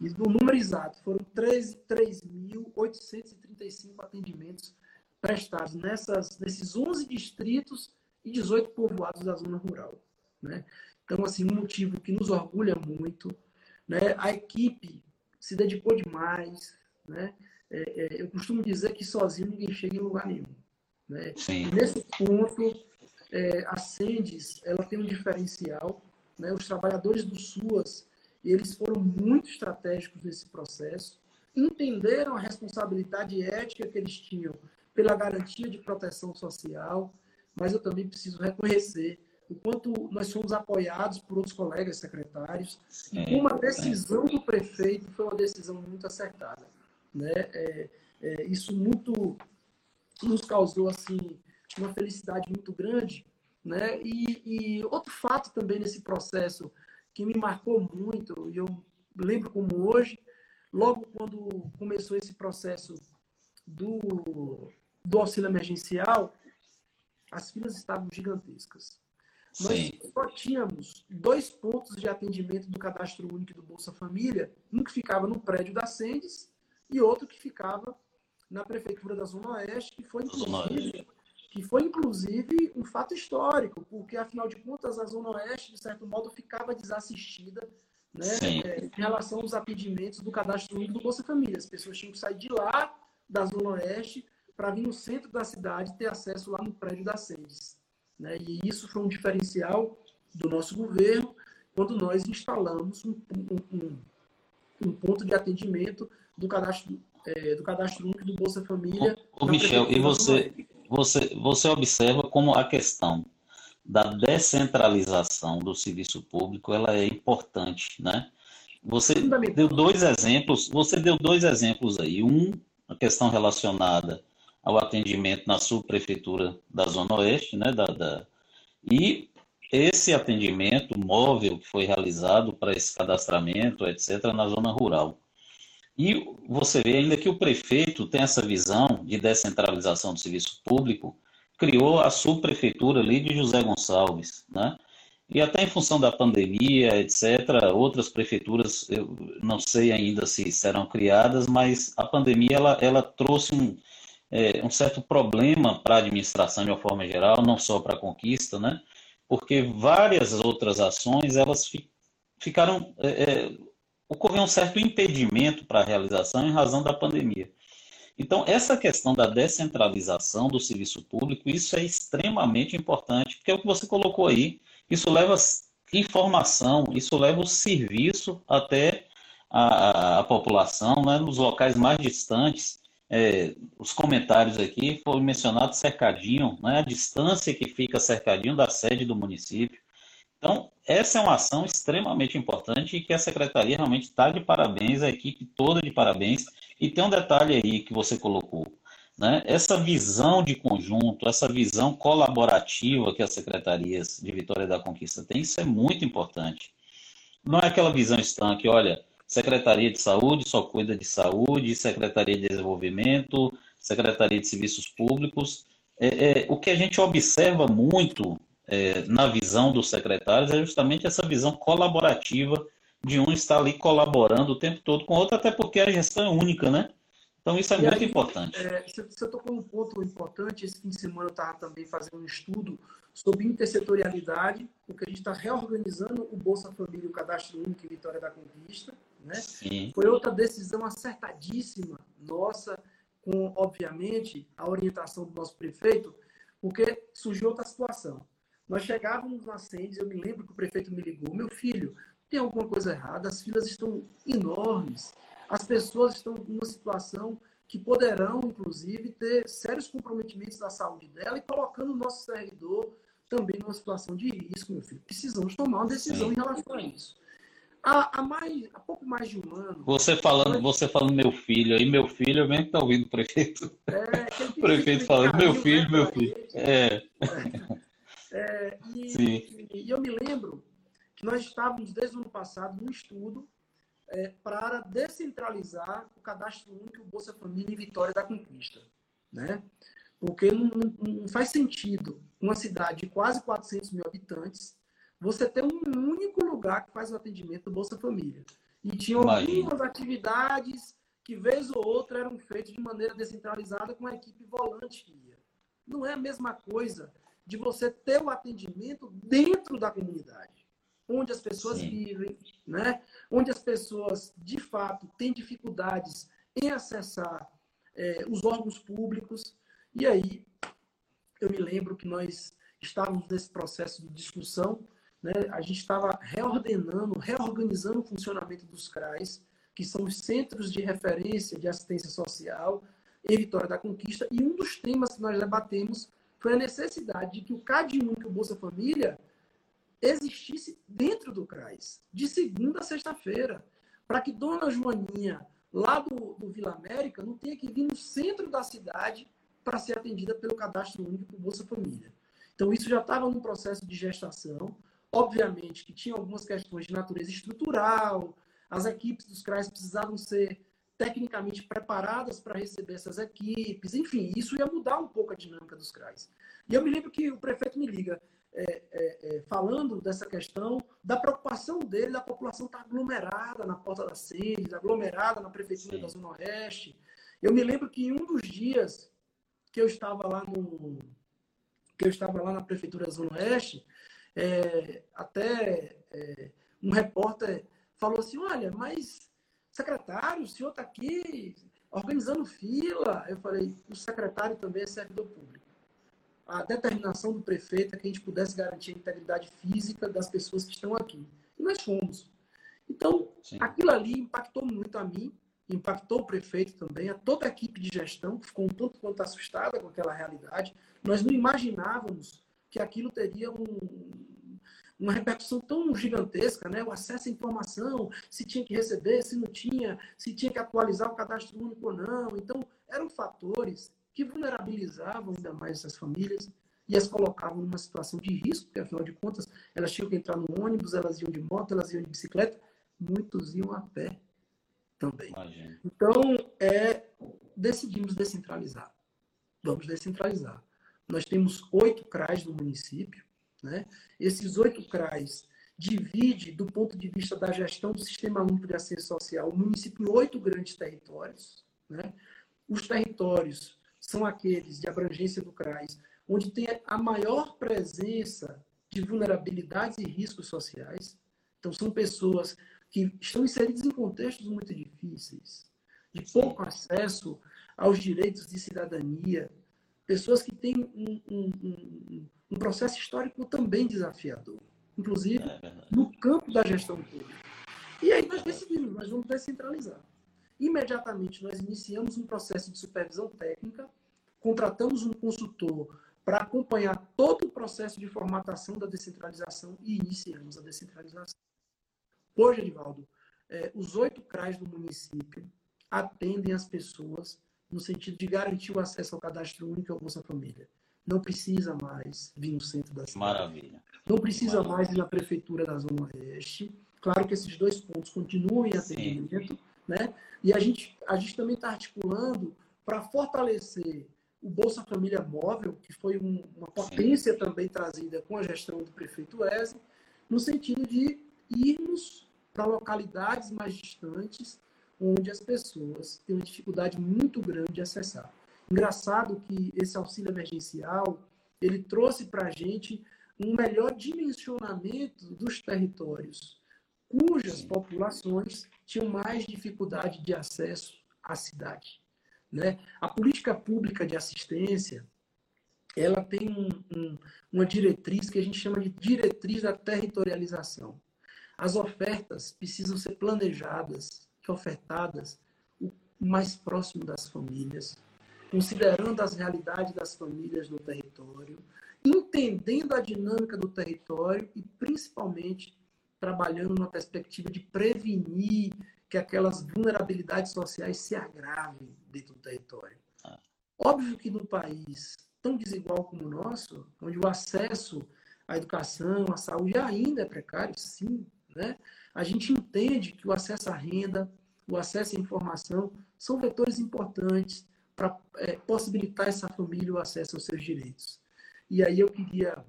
E no número exato, foram 3.835 atendimentos prestados nessas, nesses 11 distritos e 18 povoados da zona rural. Né? Então, assim, um motivo que nos orgulha muito. Né? A equipe se dedicou demais. Né? É, é, eu costumo dizer que sozinho ninguém chega em lugar nenhum. Né? Nesse ponto, é, a Sendes ela tem um diferencial. Né? Os trabalhadores do SUAS eles foram muito estratégicos nesse processo, entenderam a responsabilidade ética que eles tinham pela garantia de proteção social, mas eu também preciso reconhecer o quanto nós fomos apoiados por outros colegas secretários, e como a decisão do prefeito foi uma decisão muito acertada. Né? É, é, isso muito nos causou assim uma felicidade muito grande, né? E, e, outro fato também nesse processo que me marcou muito, e eu lembro como hoje, logo quando começou esse processo do, do auxílio emergencial, as filas estavam gigantescas. Nós só tínhamos dois pontos de atendimento do cadastro único do Bolsa Família, um que ficava no prédio da Sendes e outro que ficava na prefeitura da Zona Oeste, que foi inclusive, que foi inclusive um fato histórico, porque afinal de contas a Zona Oeste, de certo modo, ficava desassistida né, é, em relação aos atendimentos do cadastro único do Bolsa Família. As pessoas tinham que sair de lá, da Zona Oeste, para vir no centro da cidade ter acesso lá no prédio da Sendes. Né? E isso foi um diferencial do nosso governo quando nós instalamos um, um, um, um ponto de atendimento do cadastro, é, do cadastro único do Bolsa Família. Ô, Michel, e você, você, você observa como a questão da descentralização do serviço público ela é importante, né? Você deu dois exemplos, você deu dois exemplos aí. Um, a questão relacionada ao atendimento na subprefeitura da Zona Oeste, né? Da, da, e esse atendimento móvel que foi realizado para esse cadastramento, etc., na zona rural. E você vê ainda que o prefeito tem essa visão de descentralização do serviço público, criou a subprefeitura ali de José Gonçalves, né? E até em função da pandemia, etc., outras prefeituras, eu não sei ainda se serão criadas, mas a pandemia ela, ela trouxe um, é, um certo problema para a administração de uma forma geral, não só para a conquista, né? Porque várias outras ações elas fi, ficaram é, é, ocorreu um certo impedimento para a realização em razão da pandemia. Então, essa questão da descentralização do serviço público, isso é extremamente importante, porque é o que você colocou aí, isso leva informação, isso leva o serviço até a, a população, né, nos locais mais distantes. É, os comentários aqui foram mencionados cercadinho, né, a distância que fica cercadinho da sede do município. Então, essa é uma ação extremamente importante e que a secretaria realmente está de parabéns, a equipe toda de parabéns. E tem um detalhe aí que você colocou, né? Essa visão de conjunto, essa visão colaborativa que as secretarias de Vitória da Conquista têm, isso é muito importante. Não é aquela visão estanque, olha, Secretaria de Saúde só cuida de saúde, Secretaria de Desenvolvimento, Secretaria de Serviços Públicos. É, é, o que a gente observa muito é, na visão dos secretários é justamente essa visão colaborativa de um estar ali colaborando o tempo todo com o outro, até porque a gestão é única, né? Então isso é e muito aí, importante. É, você tocou um ponto importante. Esse fim de semana eu estava também fazendo um estudo sobre intersetorialidade, porque a gente está reorganizando o Bolsa Família e o Cadastro Único em Vitória da Conquista. Né? Sim. Foi outra decisão acertadíssima nossa, com, obviamente, a orientação do nosso prefeito, porque surgiu outra situação. Nós chegávamos na Sendes, eu me lembro que o prefeito me ligou, meu filho, tem alguma coisa errada, as filas estão enormes, as pessoas estão numa situação que poderão, inclusive, ter sérios comprometimentos da saúde dela e colocando o nosso servidor também numa situação de risco, meu filho. Precisamos tomar uma decisão Sim. em relação a isso. Há, há, mais, há pouco mais de um ano. Você falando, você falando meu filho, aí meu filho, eu mesmo que tá ouvindo o prefeito. É, o prefeito falando, meu filho, né, meu filho. É. é. E, e, eu me lembro que nós estávamos, desde o ano passado, num estudo é, para descentralizar o cadastro único Bolsa Família em Vitória da Conquista. Né? Porque não, não, não faz sentido uma cidade de quase 400 mil habitantes você ter um único lugar que faz o atendimento do Bolsa Família. E tinha algumas atividades que, vez ou outra, eram feitas de maneira descentralizada com a equipe volante que ia. Não é a mesma coisa de você ter o atendimento dentro da comunidade, onde as pessoas Sim. vivem, né? onde as pessoas, de fato, têm dificuldades em acessar é, os órgãos públicos. E aí, eu me lembro que nós estávamos nesse processo de discussão, né? a gente estava reordenando, reorganizando o funcionamento dos CRAs, que são os centros de referência de assistência social em Vitória da Conquista, e um dos temas que nós debatemos foi a necessidade de que o CAD Único o Bolsa Família existisse dentro do CRAS, de segunda a sexta-feira, para que Dona Joaninha, lá do, do Vila América, não tenha que vir no centro da cidade para ser atendida pelo cadastro único Bolsa Família. Então, isso já estava num processo de gestação. Obviamente que tinha algumas questões de natureza estrutural, as equipes dos CRAs precisavam ser tecnicamente preparadas para receber essas equipes, enfim, isso ia mudar um pouco a dinâmica dos CRAs. E eu me lembro que o prefeito me liga é, é, é, falando dessa questão, da preocupação dele, da população estar aglomerada na porta da sede, aglomerada na prefeitura Sim. da Zona Oeste. Eu me lembro que em um dos dias que eu estava lá no que eu estava lá na prefeitura da Zona Oeste, é, até é, um repórter falou assim, olha, mas secretário, o senhor está aqui organizando fila. Eu falei, o secretário também é servidor público. A determinação do prefeito é que a gente pudesse garantir a integridade física das pessoas que estão aqui. E nós fomos. Então, Sim. aquilo ali impactou muito a mim, impactou o prefeito também, a toda a equipe de gestão, que ficou um tanto quanto assustada com aquela realidade. Nós não imaginávamos que aquilo teria um, uma repercussão tão gigantesca, né? O acesso à informação, se tinha que receber, se não tinha, se tinha que atualizar o cadastro único ou não. Então, eram fatores que vulnerabilizavam ainda mais essas famílias e as colocavam numa situação de risco, porque afinal de contas, elas tinham que entrar no ônibus, elas iam de moto, elas iam de bicicleta, muitos iam a pé também. Imagina. Então, é, decidimos descentralizar. Vamos descentralizar. Nós temos oito CRAs no município, né? Esses oito CRAs divide, do ponto de vista da gestão do Sistema Único de Assistência Social, o município em oito grandes territórios. Né? Os territórios são aqueles de abrangência do CRAS, onde tem a maior presença de vulnerabilidades e riscos sociais. Então, são pessoas que estão inseridas em contextos muito difíceis, de pouco acesso aos direitos de cidadania, pessoas que têm um, um, um, um processo histórico também desafiador, inclusive é no campo da gestão pública. E aí nós decidimos, nós vamos descentralizar. Imediatamente nós iniciamos um processo de supervisão técnica, contratamos um consultor para acompanhar todo o processo de formatação da descentralização e iniciamos a descentralização. Hoje, Edivaldo, é, os oito CRAs do município atendem as pessoas no sentido de garantir o acesso ao cadastro único e ao Bolsa Família. Não precisa mais vir no centro da cidade. Maravilha. Não precisa Maravilha. mais ir na prefeitura da Zona Oeste. Claro que esses dois pontos continuam em atendimento, Sim. né? E a gente, a gente também está articulando para fortalecer o Bolsa Família Móvel, que foi um, uma potência Sim. também trazida com a gestão do prefeito Wesley, no sentido de irmos para localidades mais distantes onde as pessoas têm uma dificuldade muito grande de acessar. Engraçado que esse auxílio emergencial ele trouxe para a gente um melhor dimensionamento dos territórios, cujas populações tinham mais dificuldade de acesso à cidade. Né? A política pública de assistência ela tem um, um, uma diretriz que a gente chama de diretriz da territorialização. As ofertas precisam ser planejadas ofertadas o mais próximo das famílias, considerando as realidades das famílias no território, entendendo a dinâmica do território e, principalmente, trabalhando numa perspectiva de prevenir que aquelas vulnerabilidades sociais se agravem dentro do território. Ah. Óbvio que no país tão desigual como o nosso, onde o acesso à educação, à saúde ainda é precário, sim, né? a gente entende que o acesso à renda, o acesso à informação são vetores importantes para é, possibilitar essa família o acesso aos seus direitos. E aí eu queria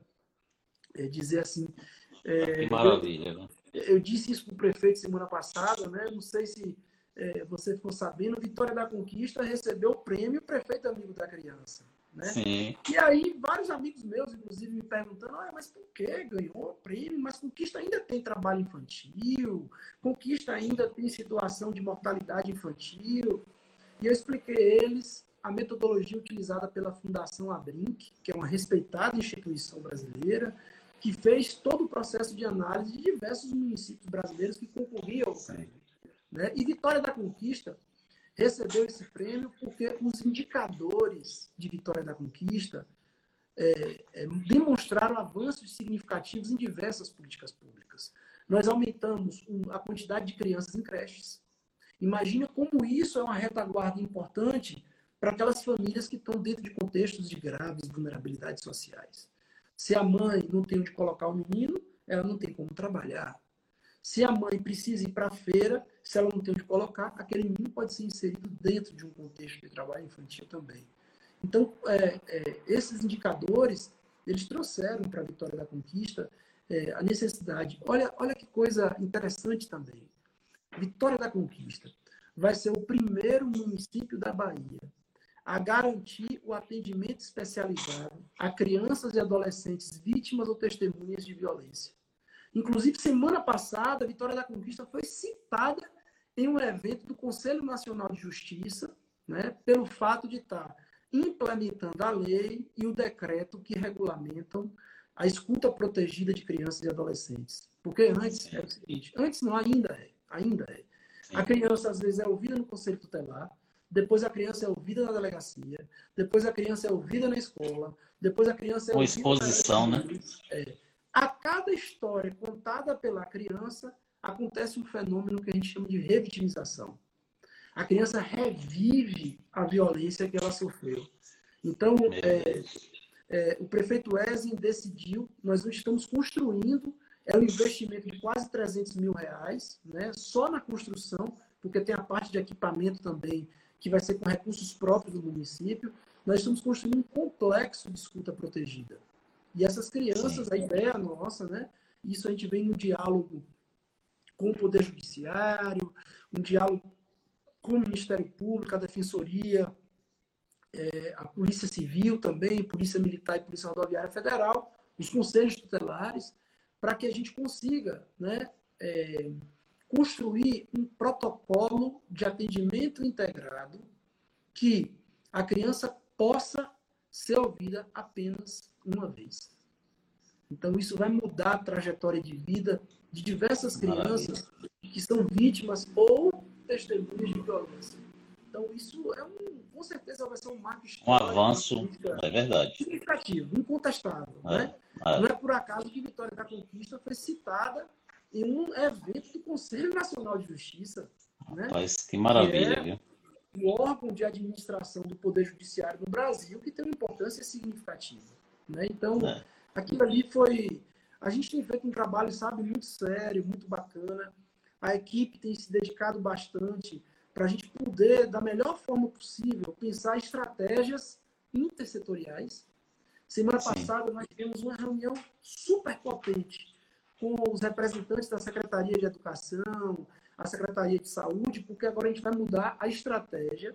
é, dizer assim, É, que maravilha, né? Eu disse isso para o prefeito semana passada, né? Não sei se é, você ficou sabendo, Vitória da Conquista recebeu o prêmio Prefeito Amigo da Criança. Né? Sim. E aí, vários amigos meus, inclusive, me perguntando: ah, mas por que ganhou o prêmio? Mas Conquista ainda tem trabalho infantil, Conquista ainda tem situação de mortalidade infantil. E eu expliquei a eles a metodologia utilizada pela Fundação Abrinq, que é uma respeitada instituição brasileira, que fez todo o processo de análise de diversos municípios brasileiros que concorriam ao prêmio. Né? E Vitória da Conquista recebeu esse prêmio porque os indicadores de Vitória da Conquista é, é, demonstraram avanços significativos em diversas políticas públicas. Nós aumentamos a quantidade de crianças em creches. Imagina como isso é uma retaguarda importante para aquelas famílias que estão dentro de contextos de graves vulnerabilidades sociais. Se a mãe não tem onde colocar o menino, ela não tem como trabalhar. Se a mãe precisa ir para a feira, se ela não tem onde colocar, aquele menino pode ser inserido dentro de um contexto de trabalho infantil também. Então, é, é, esses indicadores, eles trouxeram para a Vitória da Conquista é, a necessidade. Olha, olha que coisa interessante também. Vitória da Conquista vai ser o primeiro município da Bahia a garantir o atendimento especializado a crianças e adolescentes vítimas ou testemunhas de violência. Inclusive, semana passada, a Vitória da Conquista foi citada em um evento do Conselho Nacional de Justiça, né, pelo fato de estar implementando a lei e o decreto que regulamentam a escuta protegida de crianças e adolescentes. Porque antes é o seguinte, antes não, ainda é, ainda é. A criança às vezes é ouvida no conselho tutelar, depois a criança é ouvida na delegacia, depois a criança é ouvida na escola, depois a criança é Com exposição, né? É. A cada história contada pela criança, acontece um fenômeno que a gente chama de revitimização. A criança revive a violência que ela sofreu. Então, é, é, o prefeito Ezen decidiu, nós estamos construindo, é um investimento de quase 300 mil reais, né, só na construção, porque tem a parte de equipamento também, que vai ser com recursos próprios do município. Nós estamos construindo um complexo de escuta protegida. E essas crianças, Sim. a ideia nossa, né, isso a gente vem no diálogo com o Poder Judiciário, um diálogo com o Ministério Público, a Defensoria, é, a Polícia Civil também, Polícia Militar e Polícia Rodoviária Federal, os conselhos tutelares, para que a gente consiga né, é, construir um protocolo de atendimento integrado que a criança possa ser ouvida apenas uma vez. Então, isso vai mudar a trajetória de vida de diversas crianças que são vítimas ou testemunhas de violência. Então, isso é um, com certeza vai ser um marco histórico. Um avanço, é verdade. Significativo, incontestável. É, né? é. Não é por acaso que Vitória da Conquista foi citada em um evento do Conselho Nacional de Justiça. Né? Que maravilha, que é viu? O órgão de administração do Poder Judiciário no Brasil que tem uma importância significativa. Né? Então, é. aquilo ali foi a gente tem feito um trabalho, sabe, muito sério, muito bacana. A equipe tem se dedicado bastante para a gente poder, da melhor forma possível, pensar estratégias intersetoriais. Semana Sim. passada nós tivemos uma reunião super potente com os representantes da Secretaria de Educação, a Secretaria de Saúde, porque agora a gente vai mudar a estratégia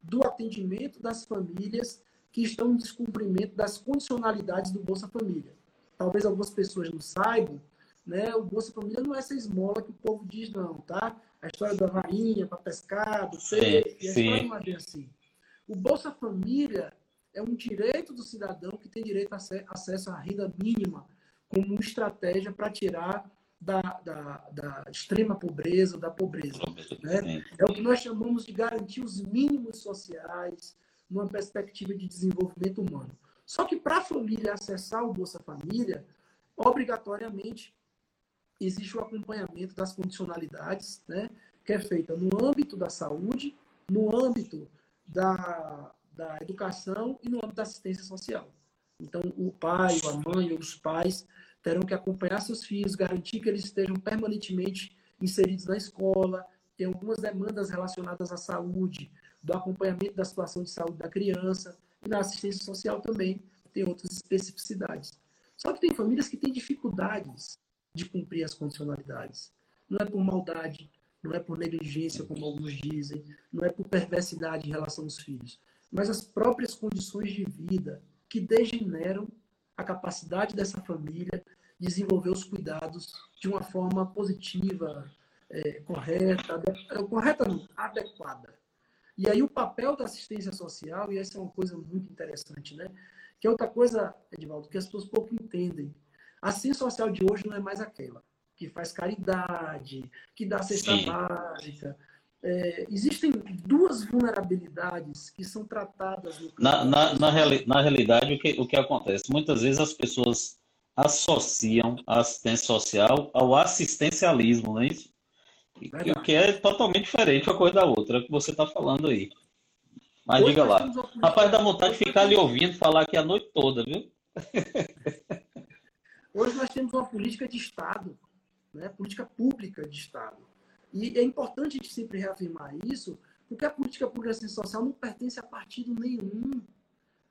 do atendimento das famílias que estão em descumprimento das condicionalidades do Bolsa Família talvez algumas pessoas não saibam, né? O Bolsa Família não é essa esmola que o povo diz, não, tá? A história da varinha para pescar, do peixe, a história não é bem assim. O Bolsa Família é um direito do cidadão que tem direito a acesso à renda mínima como estratégia para tirar da, da, da, extrema pobreza, da pobreza. Né? É o que nós chamamos de garantir os mínimos sociais numa perspectiva de desenvolvimento humano. Só que para a família acessar o Bolsa Família, obrigatoriamente existe o acompanhamento das condicionalidades, né, que é feita no âmbito da saúde, no âmbito da, da educação e no âmbito da assistência social. Então, o pai, a mãe, ou os pais terão que acompanhar seus filhos, garantir que eles estejam permanentemente inseridos na escola, tem algumas demandas relacionadas à saúde, do acompanhamento da situação de saúde da criança, e na assistência social também tem outras especificidades. Só que tem famílias que têm dificuldades de cumprir as condicionalidades. Não é por maldade, não é por negligência, como alguns dizem, não é por perversidade em relação aos filhos, mas as próprias condições de vida que degeneram a capacidade dessa família de desenvolver os cuidados de uma forma positiva, é, correta, é, correta não, adequada. E aí o papel da assistência social, e essa é uma coisa muito interessante, né? Que é outra coisa, Edvaldo, que as pessoas pouco entendem. A assistência social de hoje não é mais aquela que faz caridade, que dá cesta Sim. básica. É, existem duas vulnerabilidades que são tratadas no na, na, na, reali na realidade, o que, o que acontece? Muitas vezes as pessoas associam a assistência social ao assistencialismo, não é isso? O que é totalmente diferente uma coisa da outra, é o que você está falando aí. Mas Hoje diga lá. Rapaz, dá vontade de ficar ali ouvindo falar aqui a noite toda, viu? Hoje nós temos uma política de Estado né? política pública de Estado. E é importante a gente sempre reafirmar isso, porque a política pública de assistência social não pertence a partido nenhum.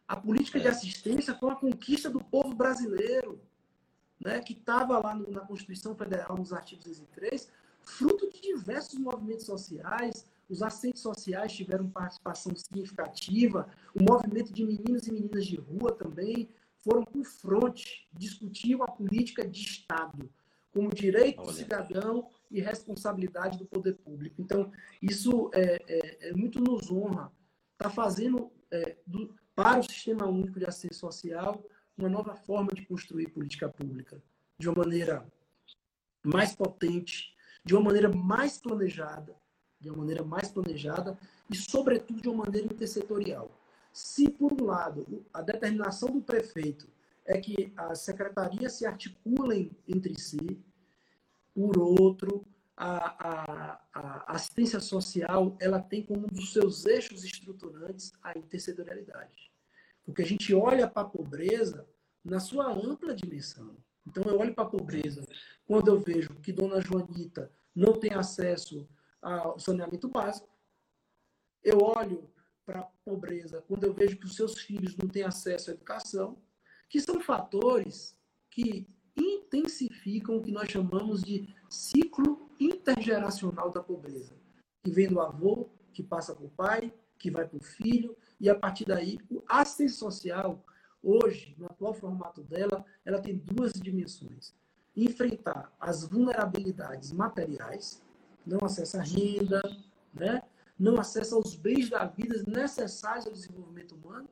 A política de é. assistência foi uma conquista do povo brasileiro, né? que estava lá no, na Constituição Federal, nos artigos 203, fruto de diversos movimentos sociais, os assistentes sociais tiveram participação significativa, o movimento de meninos e meninas de rua também foram com fronte, discutiam a política de Estado como direito do cidadão e responsabilidade do poder público. Então, isso é, é, é muito nos honra. Está fazendo é, do, para o Sistema Único de Assistência Social uma nova forma de construir política pública, de uma maneira mais potente, de uma maneira mais planejada, de uma maneira mais planejada e, sobretudo, de uma maneira intersetorial. Se, por um lado, a determinação do prefeito é que as secretarias se articulem entre si. Por outro, a, a, a, assistência social ela tem como um dos seus eixos estruturantes a intersetorialidade. Porque a gente olha para a pobreza na sua ampla dimensão. Então, eu olho para a pobreza quando eu vejo que Dona Joanita não tem acesso ao saneamento básico. Eu olho para a pobreza quando eu vejo que os seus filhos não têm acesso à educação que são fatores que intensificam o que nós chamamos de ciclo intergeracional da pobreza, que vem do avô, que passa para o pai, que vai para o filho, e a partir daí, a assistência social, hoje, no atual formato dela, ela tem duas dimensões. Enfrentar as vulnerabilidades materiais, não acesso à renda, né? Não acesso aos bens da vida necessários ao desenvolvimento humano,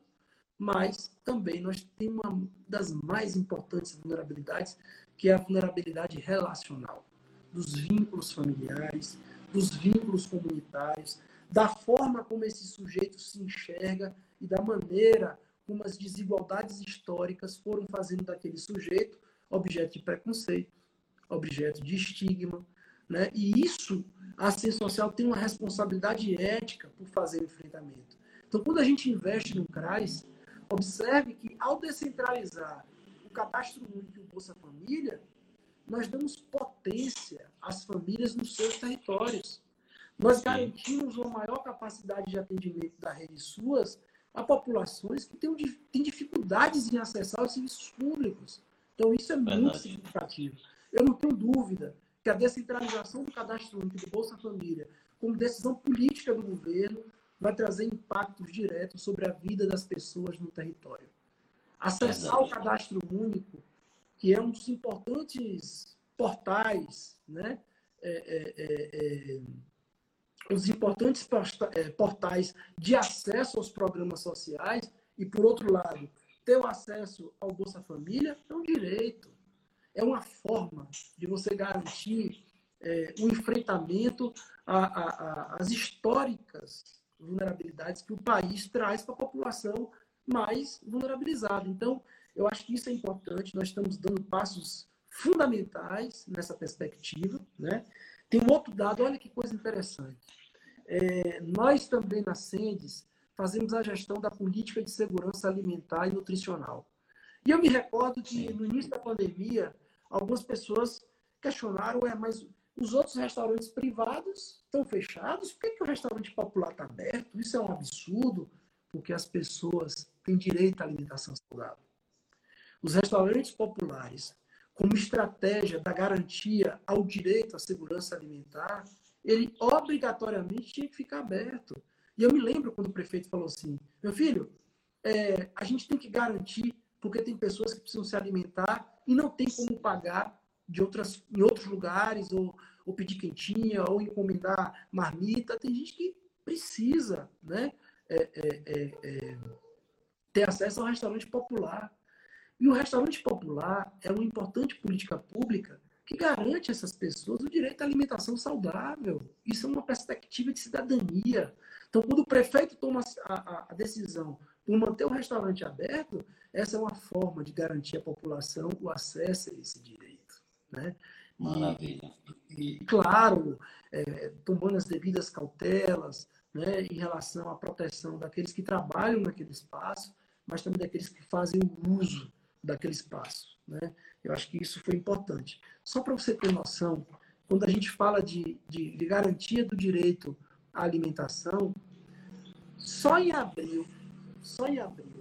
mas também nós temos uma das mais importantes vulnerabilidades, que é a vulnerabilidade relacional, dos vínculos familiares, dos vínculos comunitários, da forma como esse sujeito se enxerga e da maneira como as desigualdades históricas foram fazendo daquele sujeito objeto de preconceito, objeto de estigma. Né? E isso, a ciência social tem uma responsabilidade ética por fazer o enfrentamento. Então, quando a gente investe no CRAS, Observe que, ao descentralizar o cadastro único e o Bolsa Família, nós damos potência às famílias nos seus territórios. Nós garantimos uma maior capacidade de atendimento da rede SUAS a populações que têm, têm dificuldades em acessar os serviços públicos. Então, isso é Verdade. muito significativo. Eu não tenho dúvida que a descentralização do cadastro único do Bolsa Família, como decisão política do governo, vai trazer impactos diretos sobre a vida das pessoas no território. Acessar o cadastro único, que é um dos importantes portais, né? É, é, é, é os importantes é, portais de acesso aos programas sociais e, por outro lado, ter o acesso ao Bolsa Família é um direito. É uma forma de você garantir é, o enfrentamento às históricas vulnerabilidades que o país traz para a população mais vulnerabilizada. Então, eu acho que isso é importante, nós estamos dando passos fundamentais nessa perspectiva. Né? Tem um outro dado, olha que coisa interessante. É, nós também na SENDES fazemos a gestão da política de segurança alimentar e nutricional. E eu me recordo que no início da pandemia, algumas pessoas questionaram, é, mas os outros restaurantes privados estão fechados. Por que, que o restaurante popular está aberto? Isso é um absurdo, porque as pessoas têm direito à alimentação saudável. Os restaurantes populares, como estratégia da garantia ao direito à segurança alimentar, ele obrigatoriamente tinha que ficar aberto. E eu me lembro quando o prefeito falou assim: meu filho, é, a gente tem que garantir, porque tem pessoas que precisam se alimentar e não tem como pagar de outras, em outros lugares, ou, ou pedir quentinha, ou encomendar marmita. Tem gente que precisa né, é, é, é, é ter acesso ao restaurante popular. E o restaurante popular é uma importante política pública que garante a essas pessoas o direito à alimentação saudável. Isso é uma perspectiva de cidadania. Então, quando o prefeito toma a, a, a decisão por manter o restaurante aberto, essa é uma forma de garantir à população o acesso a esse direito. Né? Maravilha. E, e claro, é, tomando as devidas cautelas né, em relação à proteção daqueles que trabalham naquele espaço, mas também daqueles que fazem o uso daquele espaço. Né? Eu acho que isso foi importante. Só para você ter noção, quando a gente fala de, de, de, garantia do direito à alimentação, só em abril, só em abril,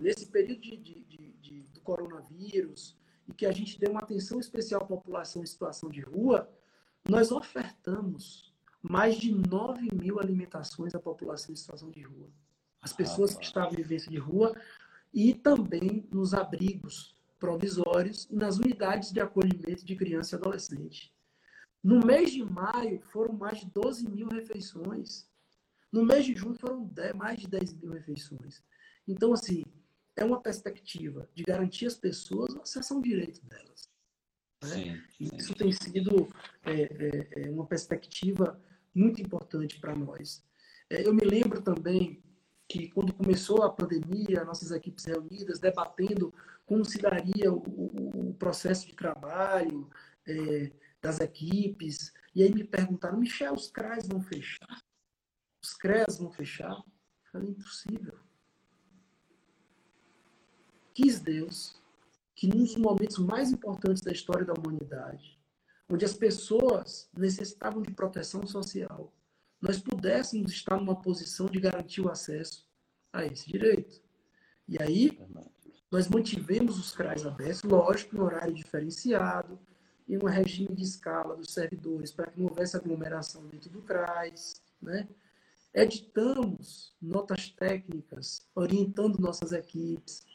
nesse período de, de, do coronavírus, e que a gente deu uma atenção especial à população em situação de rua, nós ofertamos mais de 9 mil alimentações à população em situação de rua. As pessoas que estavam em vivência de rua e também nos abrigos provisórios e nas unidades de acolhimento de criança e adolescente. No mês de maio, foram mais de 12 mil refeições. No mês de junho, foram 10, mais de 10 mil refeições. Então, assim, é uma perspectiva de garantir às pessoas o acesso ao direito delas. Né? Sim, sim. Isso tem sido é, é, é uma perspectiva muito importante para nós. É, eu me lembro também que quando começou a pandemia, nossas equipes reunidas, debatendo como se daria o, o, o processo de trabalho é, das equipes, e aí me perguntaram, Michel, os CRAs vão fechar? Os CREAs vão fechar? Eu falei, impossível. Quis Deus que num dos momentos mais importantes da história da humanidade, onde as pessoas necessitavam de proteção social, nós pudéssemos estar numa posição de garantir o acesso a esse direito. E aí, nós mantivemos os CRAs abertos, lógico, em horário diferenciado, em um regime de escala dos servidores, para que não houvesse aglomeração dentro do CRAS, né? Editamos notas técnicas, orientando nossas equipes.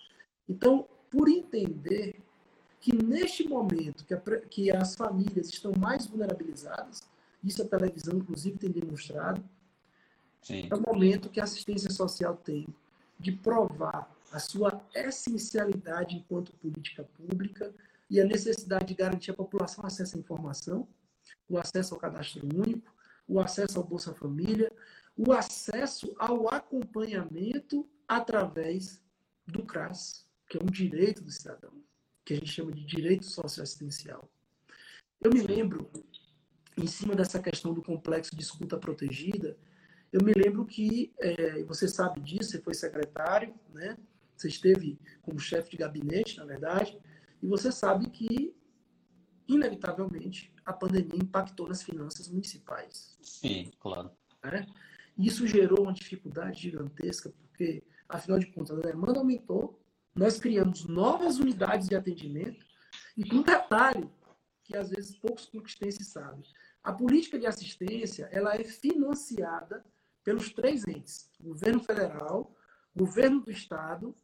Então, por entender que neste momento que, a, que as famílias estão mais vulnerabilizadas, isso a televisão, inclusive, tem demonstrado. Sim. É o momento que a assistência social tem de provar a sua essencialidade enquanto política pública e a necessidade de garantir à população acesso à informação, o acesso ao cadastro único, o acesso ao Bolsa Família, o acesso ao acompanhamento através do CRAS, que é um direito do cidadão, que a gente chama de direito socioassistencial. Eu me lembro em cima dessa questão do complexo de escuta protegida, eu me lembro que, é, você sabe disso, você foi secretário, né? você esteve como chefe de gabinete, na verdade, e você sabe que, inevitavelmente, a pandemia impactou nas finanças municipais. Sim, claro. Né? Isso gerou uma dificuldade gigantesca, porque, afinal de contas, a demanda aumentou, nós criamos novas unidades de atendimento, e com um detalhe, que às vezes poucos conquistenses sabem. A política de assistência ela é financiada pelos três entes: governo federal, governo do estado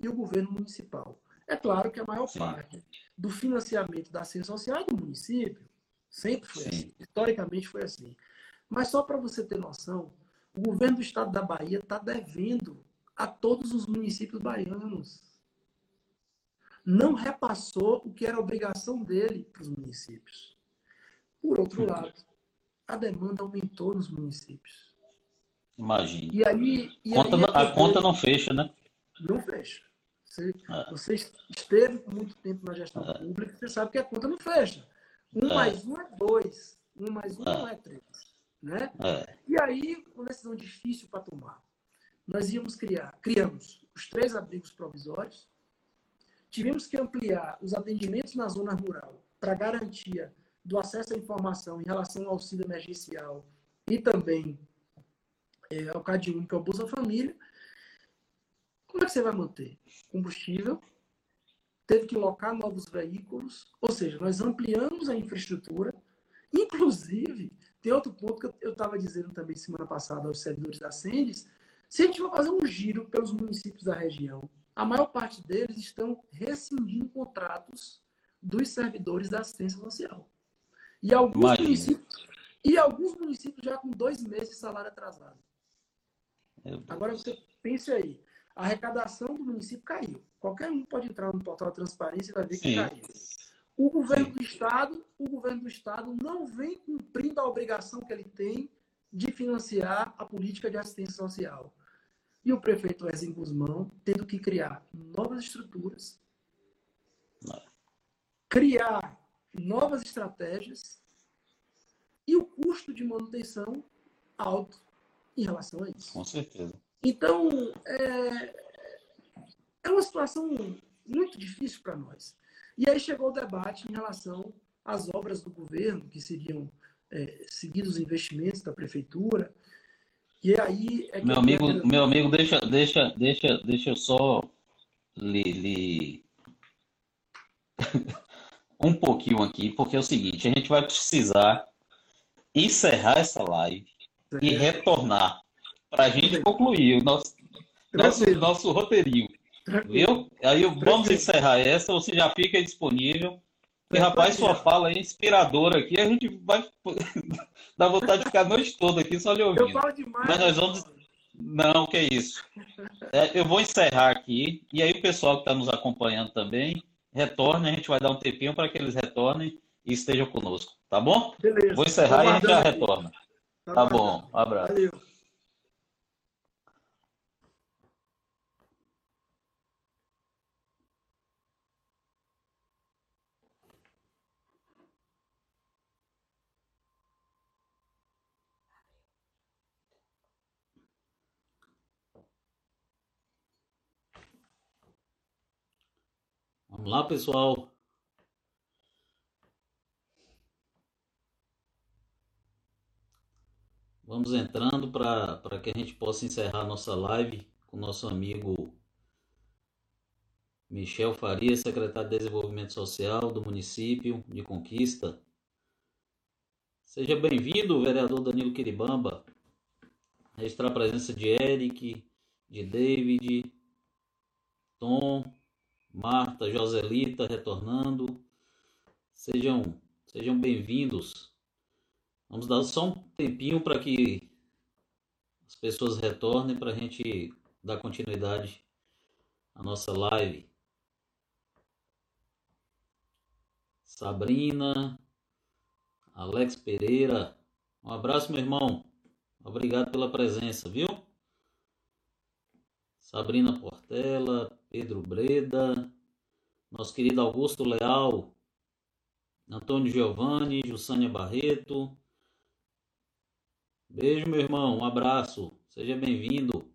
e o governo municipal. É claro que a maior Sim. parte do financiamento da assistência social é do município. Sempre foi Sim. assim. Historicamente foi assim. Mas só para você ter noção, o governo do estado da Bahia está devendo a todos os municípios baianos não repassou o que era obrigação dele para os municípios. Por outro uhum. lado, a demanda aumentou nos municípios. Imagina. E aí, e conta, aí a, a conta não fecha, né? Não fecha. Você, é. você esteve muito tempo na gestão é. pública, você sabe que a conta não fecha. Um é. mais um é dois. Um mais um é. não é três. Né? É. E aí, uma decisão difícil para tomar. Nós íamos criar, criamos os três abrigos provisórios, Tivemos que ampliar os atendimentos na zona rural para garantia do acesso à informação em relação ao auxílio emergencial e também é, ao CAD único, ao Bolsa Família. Como é que você vai manter? Combustível, teve que locar novos veículos, ou seja, nós ampliamos a infraestrutura, inclusive, tem outro ponto que eu estava dizendo também semana passada aos servidores da Sendes, se a gente for fazer um giro pelos municípios da região, a maior parte deles estão rescindindo contratos dos servidores da assistência social. E alguns, municípios, e alguns municípios já com dois meses de salário atrasado. Agora você pense aí, a arrecadação do município caiu. Qualquer um pode entrar no portal de transparência e vai ver que Sim. caiu. O governo Sim. do estado, o governo do estado não vem cumprindo a obrigação que ele tem de financiar a política de assistência social. E o prefeito Wesley Guzmão tendo que criar novas estruturas, criar novas estratégias e o custo de manutenção alto em relação a isso. Com certeza. Então, é, é uma situação muito difícil para nós. E aí chegou o debate em relação às obras do governo, que seriam é, seguidos os investimentos da prefeitura. E aí é meu amigo, meu amigo, deixa, deixa, deixa, deixa eu só lhe, lhe... um pouquinho aqui, porque é o seguinte, a gente vai precisar encerrar essa live e retornar para a gente concluir o nosso, nosso, nosso roteirinho. Viu? Aí vamos encerrar essa, você já fica disponível. E, rapaz, sua fala é inspiradora aqui. A gente vai dar vontade de ficar a noite toda aqui só lhe ouvindo. Eu falo demais. Mas nós vamos. Não, que é isso. É, eu vou encerrar aqui. E aí o pessoal que está nos acompanhando também, retorne. A gente vai dar um tempinho para que eles retornem e estejam conosco. Tá bom? Beleza. Vou encerrar e a gente já retorna. Tá, tá bom. Um abraço. Valeu. Vamos lá, pessoal. Vamos entrando para que a gente possa encerrar nossa live com nosso amigo Michel Faria, secretário de Desenvolvimento Social do município de Conquista. Seja bem-vindo, vereador Danilo Quiribamba. Registrar a presença de Eric, de David, Tom, Marta, Joselita retornando. Sejam, sejam bem-vindos. Vamos dar só um tempinho para que as pessoas retornem para a gente dar continuidade à nossa live. Sabrina, Alex Pereira, um abraço, meu irmão. Obrigado pela presença, viu? Sabrina Portela, Pedro Breda, nosso querido Augusto Leal, Antônio Giovanni, Jussânia Barreto. Beijo, meu irmão, um abraço, seja bem-vindo.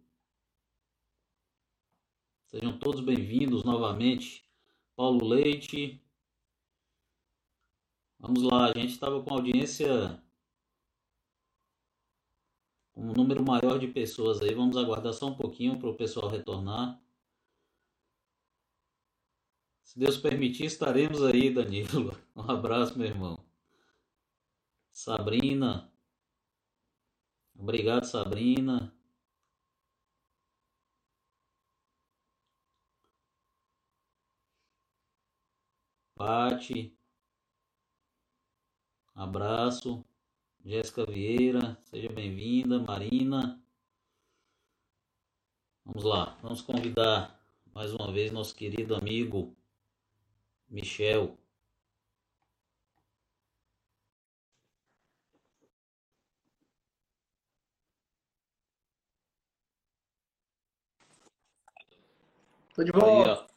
Sejam todos bem-vindos novamente. Paulo Leite. Vamos lá, a gente estava com audiência um número maior de pessoas aí. Vamos aguardar só um pouquinho para o pessoal retornar. Se Deus permitir, estaremos aí, Danilo. Um abraço, meu irmão. Sabrina. Obrigado, Sabrina. Pati. Abraço. Jéssica Vieira, seja bem-vinda. Marina. Vamos lá, vamos convidar mais uma vez nosso querido amigo Michel. Tô de volta.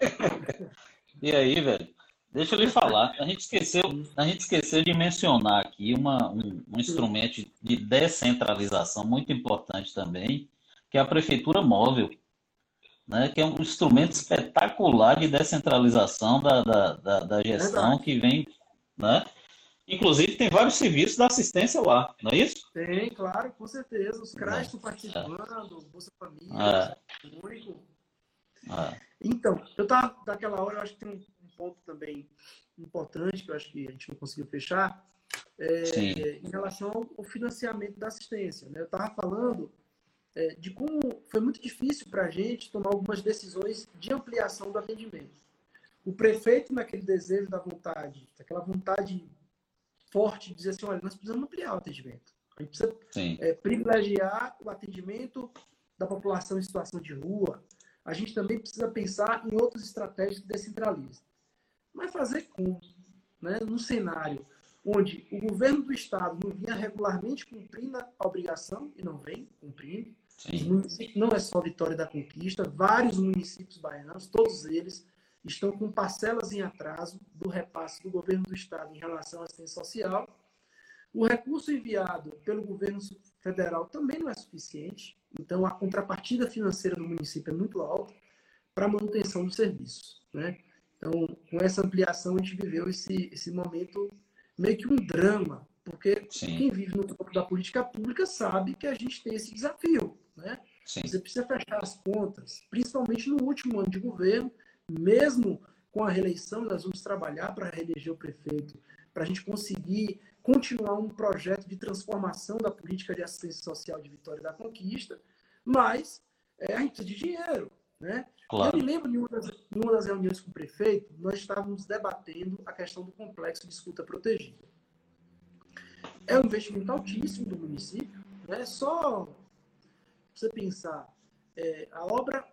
Aí, e aí, velho? Deixa eu lhe falar. A gente esqueceu, a gente esqueceu de mencionar aqui uma, um, um instrumento de descentralização muito importante também, que é a prefeitura móvel né, que é um instrumento espetacular de descentralização da, da, da, da gestão que vem, né? Inclusive tem vários serviços da assistência lá, não é isso? Tem, claro, com certeza. Os CRAs estão participando, é. Bolsa Família, é. único. É. Então, eu estava, daquela hora, eu acho que tem um, ponto também importante, que eu acho que a gente não conseguiu fechar, é, em relação ao financiamento da assistência. Né? Eu estava falando é, de como foi muito difícil para a gente tomar algumas decisões de ampliação do atendimento. O prefeito, naquele desejo da vontade, daquela vontade forte de dizer assim, olha, nós precisamos ampliar o atendimento. A gente precisa é, privilegiar o atendimento da população em situação de rua. A gente também precisa pensar em outras estratégias que descentralizem. Mas fazer como? Né? Num cenário onde o governo do Estado não vinha regularmente cumprindo a obrigação, e não vem cumprindo, não é só Vitória da Conquista, vários municípios baianos, todos eles estão com parcelas em atraso do repasse do governo do Estado em relação à assistência social. O recurso enviado pelo governo federal também não é suficiente, então a contrapartida financeira do município é muito alta para a manutenção do serviço. Né? Então, com essa ampliação, a gente viveu esse, esse momento meio que um drama, porque Sim. quem vive no campo da política pública sabe que a gente tem esse desafio. Né? Você precisa fechar as contas, principalmente no último ano de governo, mesmo com a reeleição, nós vamos trabalhar para reeleger o prefeito, para a gente conseguir continuar um projeto de transformação da política de assistência social de Vitória da Conquista, mas é, a gente precisa de dinheiro. Né? Claro. Eu me lembro de uma, das, uma das reuniões com o prefeito, nós estávamos debatendo a questão do complexo de escuta protegida. É um investimento altíssimo do município, né? só você pensar, é, a obra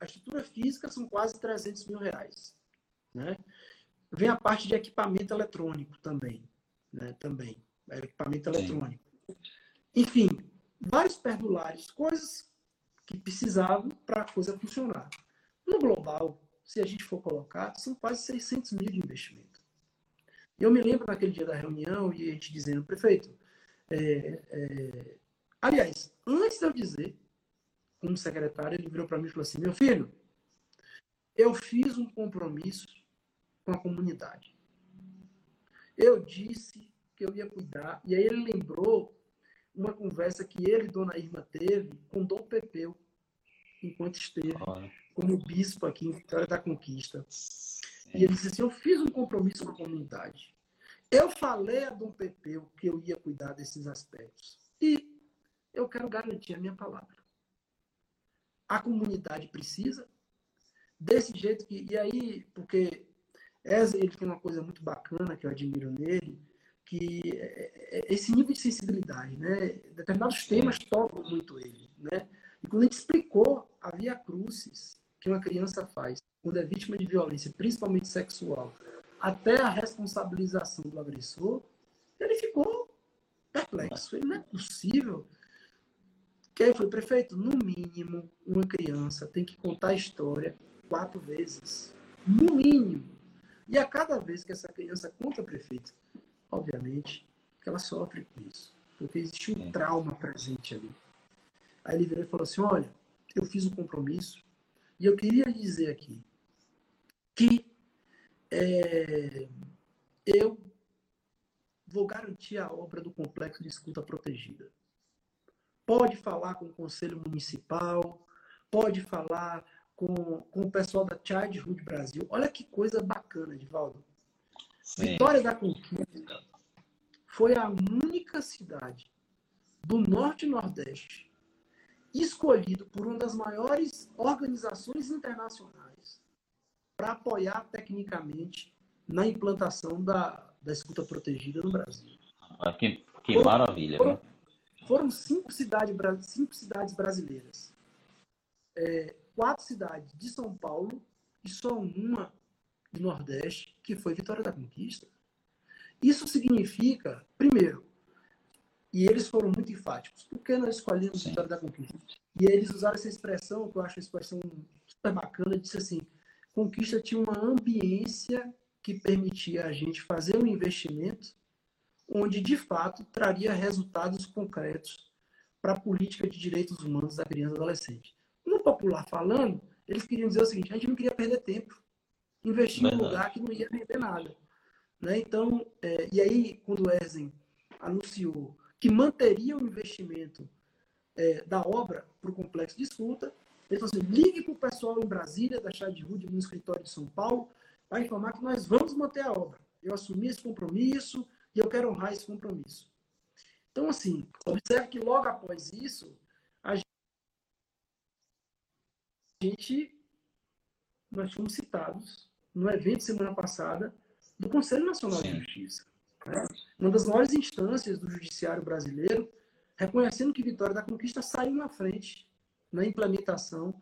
a estrutura física são quase 300 mil reais. Né? Vem a parte de equipamento eletrônico também. Né? Também. É equipamento Sim. eletrônico. Enfim, vários perdulares, coisas que precisavam para a coisa funcionar. No global, se a gente for colocar, são quase 600 mil de investimento. Eu me lembro naquele dia da reunião e a gente dizendo, prefeito, é, é... aliás, antes de eu dizer como secretário, ele virou para mim e falou assim: Meu filho, eu fiz um compromisso com a comunidade. Eu disse que eu ia cuidar, e aí ele lembrou uma conversa que ele e Dona Irma teve com Dom Pepeu, enquanto esteve como bispo aqui em Vitória da Conquista. E ele disse assim: Eu fiz um compromisso com a comunidade. Eu falei a Dom Pepeu que eu ia cuidar desses aspectos. E eu quero garantir a minha palavra a comunidade precisa, desse jeito que. E aí, porque essa, ele tem uma coisa muito bacana que eu admiro nele, que é, é esse nível de sensibilidade, né? Determinados temas tocam muito ele, né? E quando a gente explicou a via crucis que uma criança faz quando é vítima de violência, principalmente sexual, até a responsabilização do agressor, ele ficou perplexo. Ele não é possível que aí foi, prefeito, no mínimo, uma criança tem que contar a história quatro vezes. No mínimo. E a cada vez que essa criança conta, prefeito, obviamente que ela sofre com isso. Porque existe um é. trauma presente ali. Aí ele virou e falou assim: olha, eu fiz um compromisso e eu queria dizer aqui que é, eu vou garantir a obra do complexo de escuta protegida pode falar com o Conselho Municipal, pode falar com, com o pessoal da Childhood Brasil. Olha que coisa bacana, Edivaldo. Sim. Vitória da Conquista foi a única cidade do Norte e Nordeste escolhido por uma das maiores organizações internacionais para apoiar tecnicamente na implantação da, da escuta protegida no Brasil. Ah, que, que maravilha, foram, né? Foram cinco cidades, cinco cidades brasileiras. É, quatro cidades de São Paulo e só uma do Nordeste, que foi Vitória da Conquista. Isso significa, primeiro, e eles foram muito enfáticos, por que nós escolhemos Sim. Vitória da Conquista? E eles usaram essa expressão, que eu acho uma expressão super bacana, disse assim, Conquista tinha uma ambiência que permitia a gente fazer um investimento onde de fato traria resultados concretos para a política de direitos humanos da criança e adolescente. No popular falando, eles queriam dizer o seguinte: a gente não queria perder tempo, investir em um lugar que não ia render nada. Né? Então, é, e aí, quando o Ezen anunciou que manteria o investimento é, da obra para o complexo de escuta, Ele falou assim: ligue para o pessoal em Brasília, da Chá de Rude, no escritório de São Paulo, para informar que nós vamos manter a obra. Eu assumi esse compromisso e eu quero honrar esse compromisso. Então, assim, observe que logo após isso, a gente, nós fomos citados no evento semana passada do Conselho Nacional Sim. de Justiça. Né? Uma das maiores instâncias do judiciário brasileiro, reconhecendo que Vitória da Conquista saiu na frente na implementação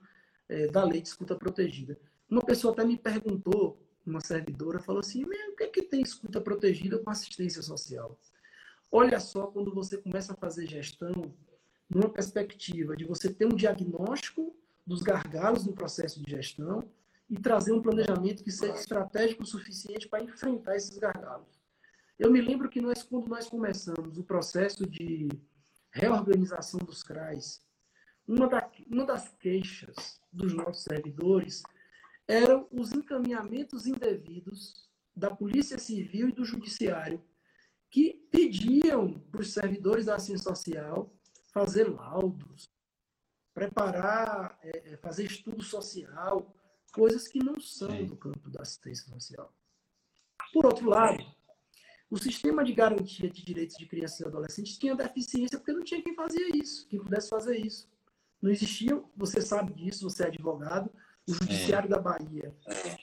é, da lei de escuta protegida. Uma pessoa até me perguntou, uma servidora, falou assim, o que é que tem escuta protegida com assistência social? Olha só quando você começa a fazer gestão numa perspectiva de você ter um diagnóstico dos gargalos no processo de gestão e trazer um planejamento que seja estratégico o suficiente para enfrentar esses gargalos. Eu me lembro que nós, quando nós começamos o processo de reorganização dos CRAs, uma, da, uma das queixas dos nossos servidores eram os encaminhamentos indevidos da Polícia Civil e do Judiciário que pediam para os servidores da assistência social fazer laudos, preparar, é, é, fazer estudo social, coisas que não são do campo da assistência social. Por outro lado, o sistema de garantia de direitos de crianças e adolescentes tinha deficiência porque não tinha quem fazia isso, quem pudesse fazer isso. Não existia, você sabe disso, você é advogado, o Judiciário é. da Bahia,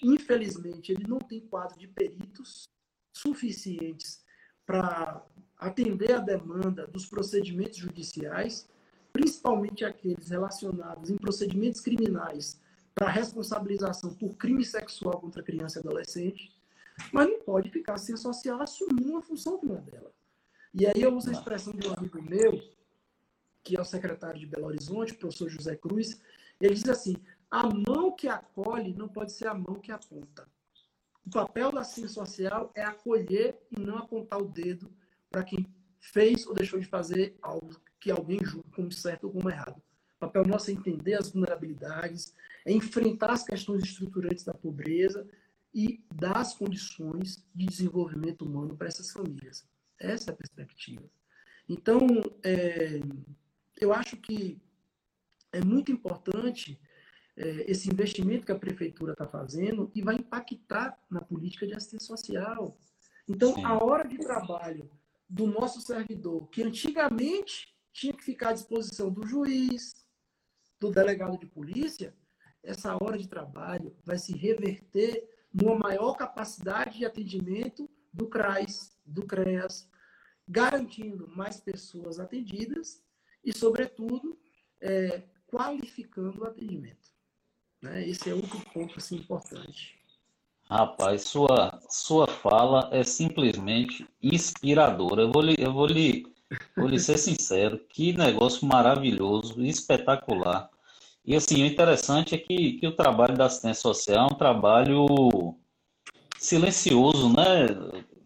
infelizmente, ele não tem quadro de peritos suficientes para atender a demanda dos procedimentos judiciais, principalmente aqueles relacionados em procedimentos criminais para responsabilização por crime sexual contra criança e adolescente, mas não pode ficar sem social assumindo uma função que não é dela. E aí eu uso a expressão de um amigo meu, que é o secretário de Belo Horizonte, o professor José Cruz, ele diz assim, a mão que acolhe não pode ser a mão que aponta. O papel da ciência social é acolher e não apontar o dedo para quem fez ou deixou de fazer algo que alguém julga como certo ou como errado. O papel nosso é entender as vulnerabilidades, é enfrentar as questões estruturantes da pobreza e dar as condições de desenvolvimento humano para essas famílias. Essa é a perspectiva. Então, é, eu acho que é muito importante é, esse investimento que a prefeitura está fazendo e vai impactar na política de assistência social. Então, Sim. a hora de trabalho do nosso servidor, que antigamente tinha que ficar à disposição do juiz, do delegado de polícia, essa hora de trabalho vai se reverter numa maior capacidade de atendimento do CRAS, do CREAS, garantindo mais pessoas atendidas e, sobretudo, é, qualificando o atendimento. Né? Esse é outro ponto assim, importante. Rapaz, sua, sua fala é simplesmente inspiradora. Eu vou lhe, eu vou lhe, vou lhe ser sincero, que negócio maravilhoso, espetacular. E assim, o interessante é que, que o trabalho da assistência social é um trabalho silencioso, né?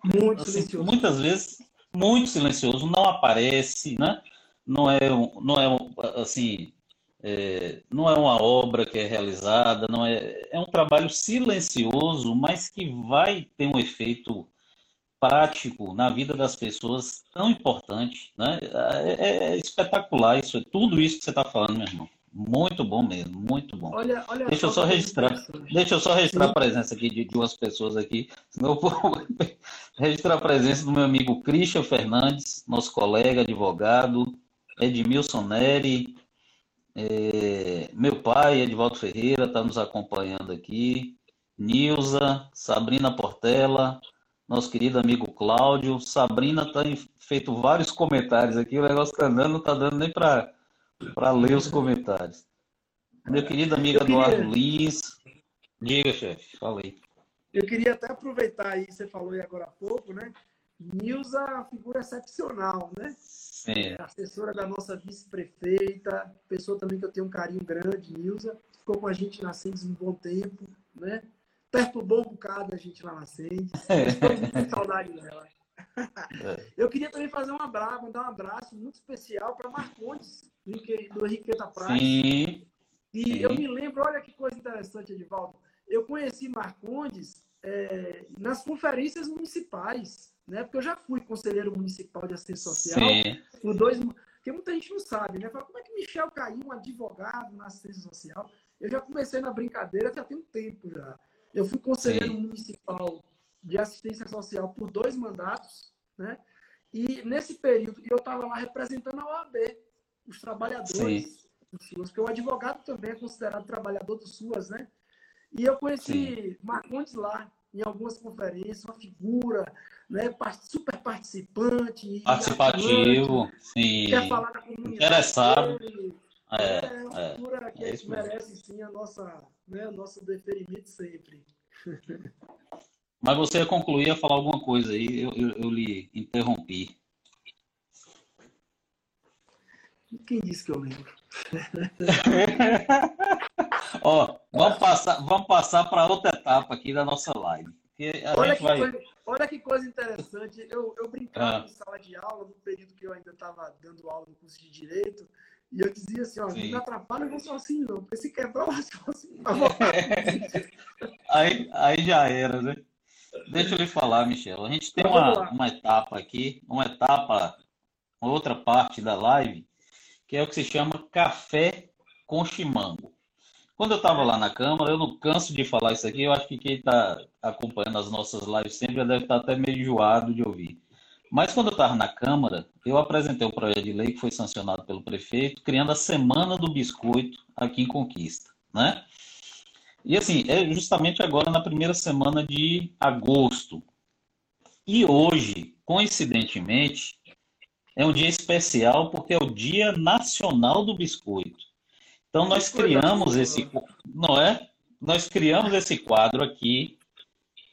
Muito assim, silencioso. Muitas vezes muito silencioso, não aparece, né? Não é, não é assim, é, não é uma obra que é realizada, não é, é um trabalho silencioso, mas que vai ter um efeito prático na vida das pessoas tão importante, né? É, é, é espetacular isso, é tudo isso que você está falando, meu irmão. Muito bom mesmo, muito bom. Olha, olha deixa eu só registrar, deixa eu só registrar a presença aqui de duas pessoas aqui, senão eu vou registrar a presença do meu amigo Christian Fernandes, nosso colega advogado, Edmilson Neri, é, meu pai, Edvaldo Ferreira, está nos acompanhando aqui. Nilza, Sabrina Portela, nosso querido amigo Cláudio. Sabrina está feito vários comentários aqui, o negócio está andando, não está dando nem para ler os comentários. Meu querido amigo queria... Eduardo Luiz. Diga, chefe, fala aí. Eu queria até aproveitar aí, você falou aí agora há pouco, né? Nilza é figura excepcional, né? Sim. É assessora da nossa vice-prefeita, pessoa também que eu tenho um carinho grande, Nilza. Ficou com a gente na Sendes um bom tempo, né? Perturbou um bocado a gente lá na Sendes. Estou muito saudade dela. É. Eu queria também fazer um abraço, mandar um abraço muito especial para Marcondes, do Henriqueta Praia. Sim. E Sim. eu me lembro, olha que coisa interessante, Edivaldo. Eu conheci Marcondes é, nas conferências municipais né? Porque eu já fui conselheiro municipal de assistência social Sim. por dois. Porque muita gente não sabe, né? Fala, como é que Michel caiu, um advogado na assistência social? Eu já comecei na brincadeira já tem um tempo já. Eu fui conselheiro Sim. municipal de assistência social por dois mandatos, né? E nesse período eu estava lá representando a OAB, os trabalhadores do SUAS, porque o advogado também é considerado trabalhador do SUAS, né? E eu conheci Sim. Marcondes lá, em algumas conferências, uma figura né, super participante. Participativo, sim. Quer falar da comunidade. Interessado. É, é uma é, figura é, que é merece, sim, a nossa, né, o nosso deferimento sempre. Mas você ia concluir, ia falar alguma coisa aí, eu, eu, eu lhe interrompi. Quem disse que eu lembro? Ó, vamos passar, vamos passar para outra etapa aqui da nossa live. Olha que, vai... coisa, olha, que coisa, interessante. Eu, eu brincava ah. em sala de aula, no período que eu ainda estava dando aula no curso de Direito, e eu dizia assim, ó, Sim. não me atrapalha o raciocínio, não, porque se quebrar o raciocínio... aí, aí já era, né? Deixa eu lhe falar, Michel. A gente tem uma, uma etapa aqui, uma etapa, outra parte da live, que é o que se chama café com chimango. Quando eu estava lá na Câmara, eu não canso de falar isso aqui, eu acho que quem está acompanhando as nossas lives sempre já deve estar tá até meio enjoado de ouvir. Mas quando eu estava na Câmara, eu apresentei um projeto de lei que foi sancionado pelo prefeito, criando a Semana do Biscoito aqui em Conquista, né? E assim, é justamente agora na primeira semana de agosto. E hoje, coincidentemente, é um dia especial porque é o Dia Nacional do Biscoito. Então nós criamos esse, não é? Nós criamos esse quadro aqui,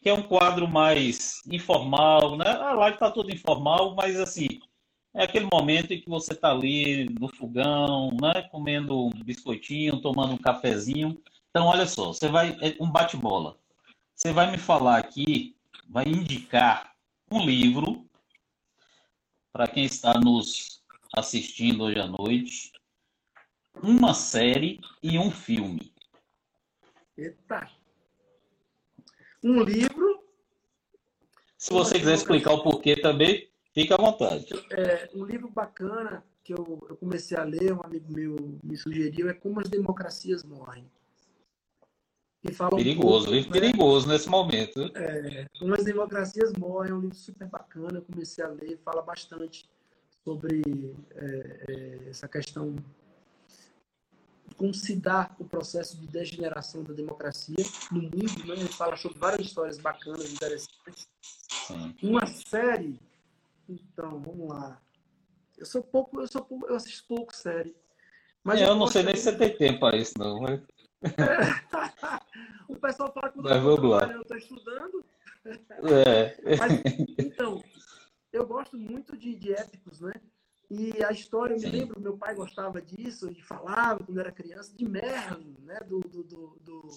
que é um quadro mais informal, né? A live está toda informal, mas assim, é aquele momento em que você está ali no fogão, né? Comendo um biscoitinho, tomando um cafezinho. Então, olha só, você vai. É um bate-bola. Você vai me falar aqui, vai indicar um livro para quem está nos assistindo hoje à noite, uma série e um filme. Eita! Um livro. Se você quiser explicar o porquê também, fique à vontade. É, um livro bacana que eu, eu comecei a ler, um amigo meu me sugeriu, é Como as Democracias Morrem perigoso, um pouco, né? perigoso nesse momento. É, Como as Democracias Morrem, é um livro super bacana, eu comecei a ler, fala bastante sobre é, é, essa questão de como se dá o processo de degeneração da democracia no mundo, né? Ele fala sobre várias histórias bacanas, interessantes. Sim. Uma série, então, vamos lá. Eu sou pouco, eu sou pouco, eu assisto pouco série. Mas é, eu, eu não sei nem se você tem tempo para isso, não. Mas... o pessoal fala que eu estou estudando. É. Mas, então, eu gosto muito de, de épicos, né? E a história, eu me lembro, meu pai gostava disso, e falava quando era criança, de Merlin, né? Do, do, do, do,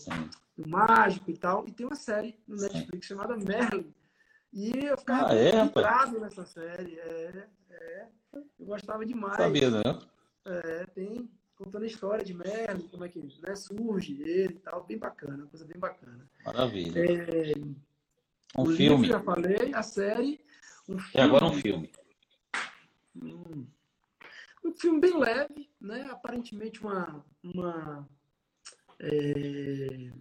do mágico e tal. E tem uma série no Netflix Sim. chamada Merlin. E eu ficava ah, é, nessa série. É, é. Eu gostava demais. Sabia, né? É, tem contando a história de Merlin, como é que né, surge ele e tal, bem bacana, coisa bem bacana. Maravilha. É, um filme. Livro, já falei, a série. Um filme, e agora um filme. Um, um filme bem leve, né? Aparentemente uma, uma, é,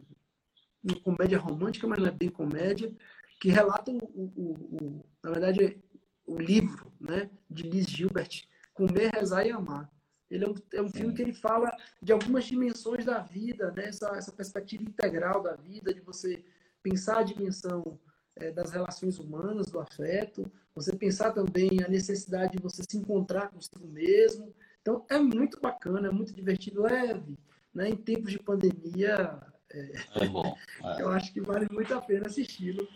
uma comédia romântica, mas não é bem comédia, que relata o, o, o, na verdade, o livro né, de Liz Gilbert, Comer, Rezar e Amar ele é um, é um filme que ele fala de algumas dimensões da vida, né? essa, essa perspectiva integral da vida, de você pensar a dimensão é, das relações humanas, do afeto, você pensar também a necessidade de você se encontrar consigo mesmo. Então, é muito bacana, é muito divertido, leve. Né? Em tempos de pandemia, é, é bom. É. eu acho que vale muito a pena assisti-lo.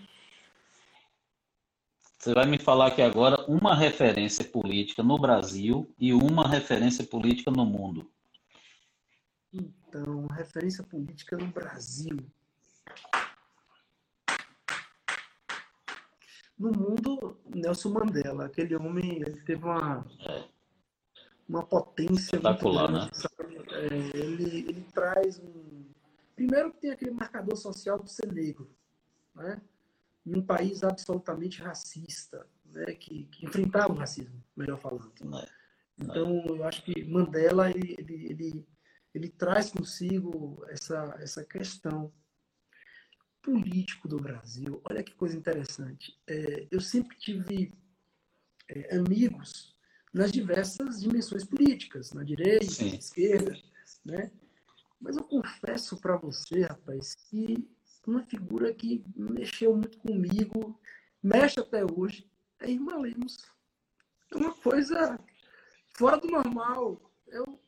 Você vai me falar aqui agora uma referência política no Brasil e uma referência política no mundo. Então, referência política no Brasil. No mundo, Nelson Mandela, aquele homem, ele teve uma, é. uma potência Espetacular, muito grande, né? É, ele, ele traz um. Primeiro que tem aquele marcador social do ser negro, né? Em um país absolutamente racista, né, que, que enfrentava o racismo, melhor falando. É. Então, eu acho que Mandela, ele, ele, ele, ele traz consigo essa, essa questão político do Brasil. Olha que coisa interessante. É, eu sempre tive é, amigos nas diversas dimensões políticas, na direita, Sim. na esquerda, né? Mas eu confesso para você, rapaz, que uma figura que mexeu muito comigo, mexe até hoje, é Irmã Lemos. É uma coisa fora do normal. Eu,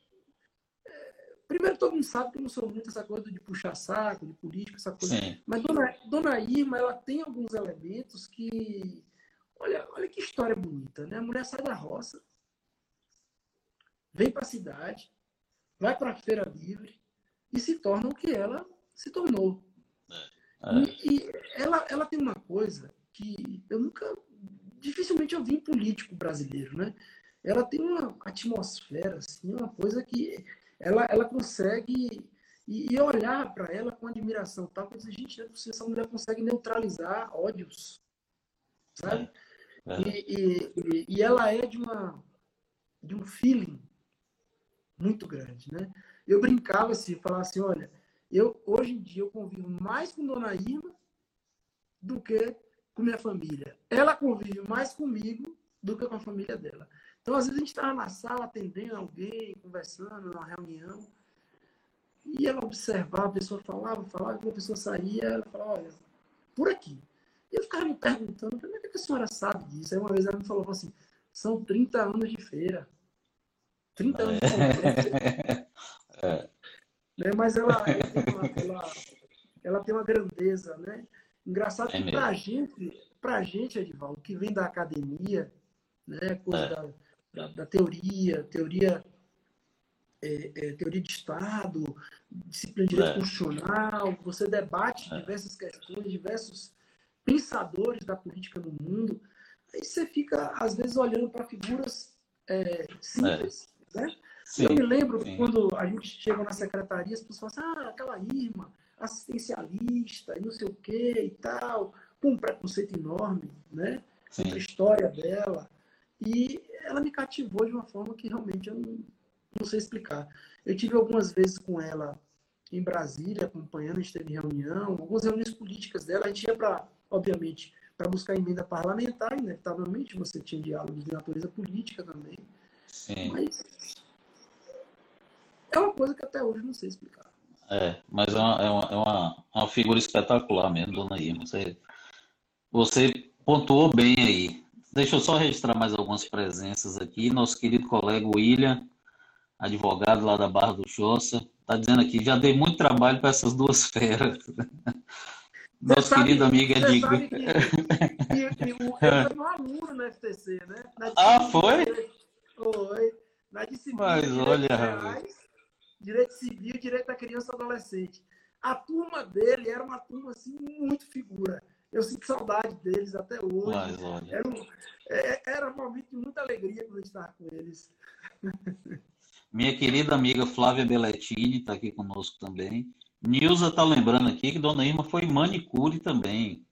é, primeiro, todo mundo sabe que eu não sou muito essa coisa de puxar saco, de política, essa coisa. Sim. Mas Dona, Dona Irma, ela tem alguns elementos que. Olha, olha que história bonita, né? A mulher sai da roça, vem para a cidade, vai para a feira livre e se torna o que ela se tornou. É. E, e, ela, ela tem uma coisa que eu nunca, dificilmente eu vi em político brasileiro, né? Ela tem uma atmosfera, assim, uma coisa que ela, ela consegue e, e olhar para ela com admiração, tá? Porque gente, né, essa mulher consegue neutralizar ódios, sabe? É. E, e, e ela é de uma de um feeling muito grande, né? Eu brincava assim, falava assim, olha, eu hoje em dia eu convivo mais com Dona Irma do que com minha família. Ela convive mais comigo do que com a família dela. Então, às vezes, a gente estava na sala atendendo alguém, conversando, numa reunião, e ela observava, a pessoa falava, falava, e a pessoa saía, ela falava, olha, por aqui. E eu ficava me perguntando, como é que a senhora sabe disso? Aí uma vez ela me falou assim, são 30 anos de feira. 30 anos de feira. É. Né? Mas ela, ela, ela, tem uma grandeza, né? Engraçado é que para a gente, pra gente, Edivaldo, que vem da academia, né? Coisa é. da, da, da, teoria, teoria, é, é teoria de Estado, disciplina de direito é. constitucional, você debate é. diversas questões, diversos pensadores da política no mundo, aí você fica, às vezes, olhando para figuras simples, né? Sim, eu me lembro sim. quando a gente chega na secretaria, as pessoas falam assim, ah, aquela irmã, assistencialista, e não sei o quê e tal, com um preconceito enorme, né? Sobre a história dela. E ela me cativou de uma forma que realmente eu não, não sei explicar. Eu tive algumas vezes com ela em Brasília, acompanhando, a gente teve reunião, algumas reuniões políticas dela, a gente ia para, obviamente, para buscar emenda parlamentar, inevitavelmente, você tinha diálogos de natureza política também. Sim. Mas é uma coisa que até hoje não sei explicar. É, mas é uma, é uma, é uma, é uma figura espetacular mesmo, dona Irma. Você, você pontuou bem aí. Deixa eu só registrar mais algumas presenças aqui. Nosso querido colega William, advogado lá da Barra do Choça, está dizendo aqui, já dei muito trabalho para essas duas feras. Nosso sabe, querido amigo Edgar. Que, que, que, eu fui um aluno no FTC, né? ah, foi? Foi. Na disciplina Mas olha, reais, direito civil, direito da criança e adolescente. A turma dele era uma turma assim muito figura. Eu sinto saudade deles até hoje. Mas, olha. Era, um, é, era um momento de muita alegria quando estava com eles. Minha querida amiga Flávia Belletini está aqui conosco também. Nilza está lembrando aqui que Dona Irma foi manicure também.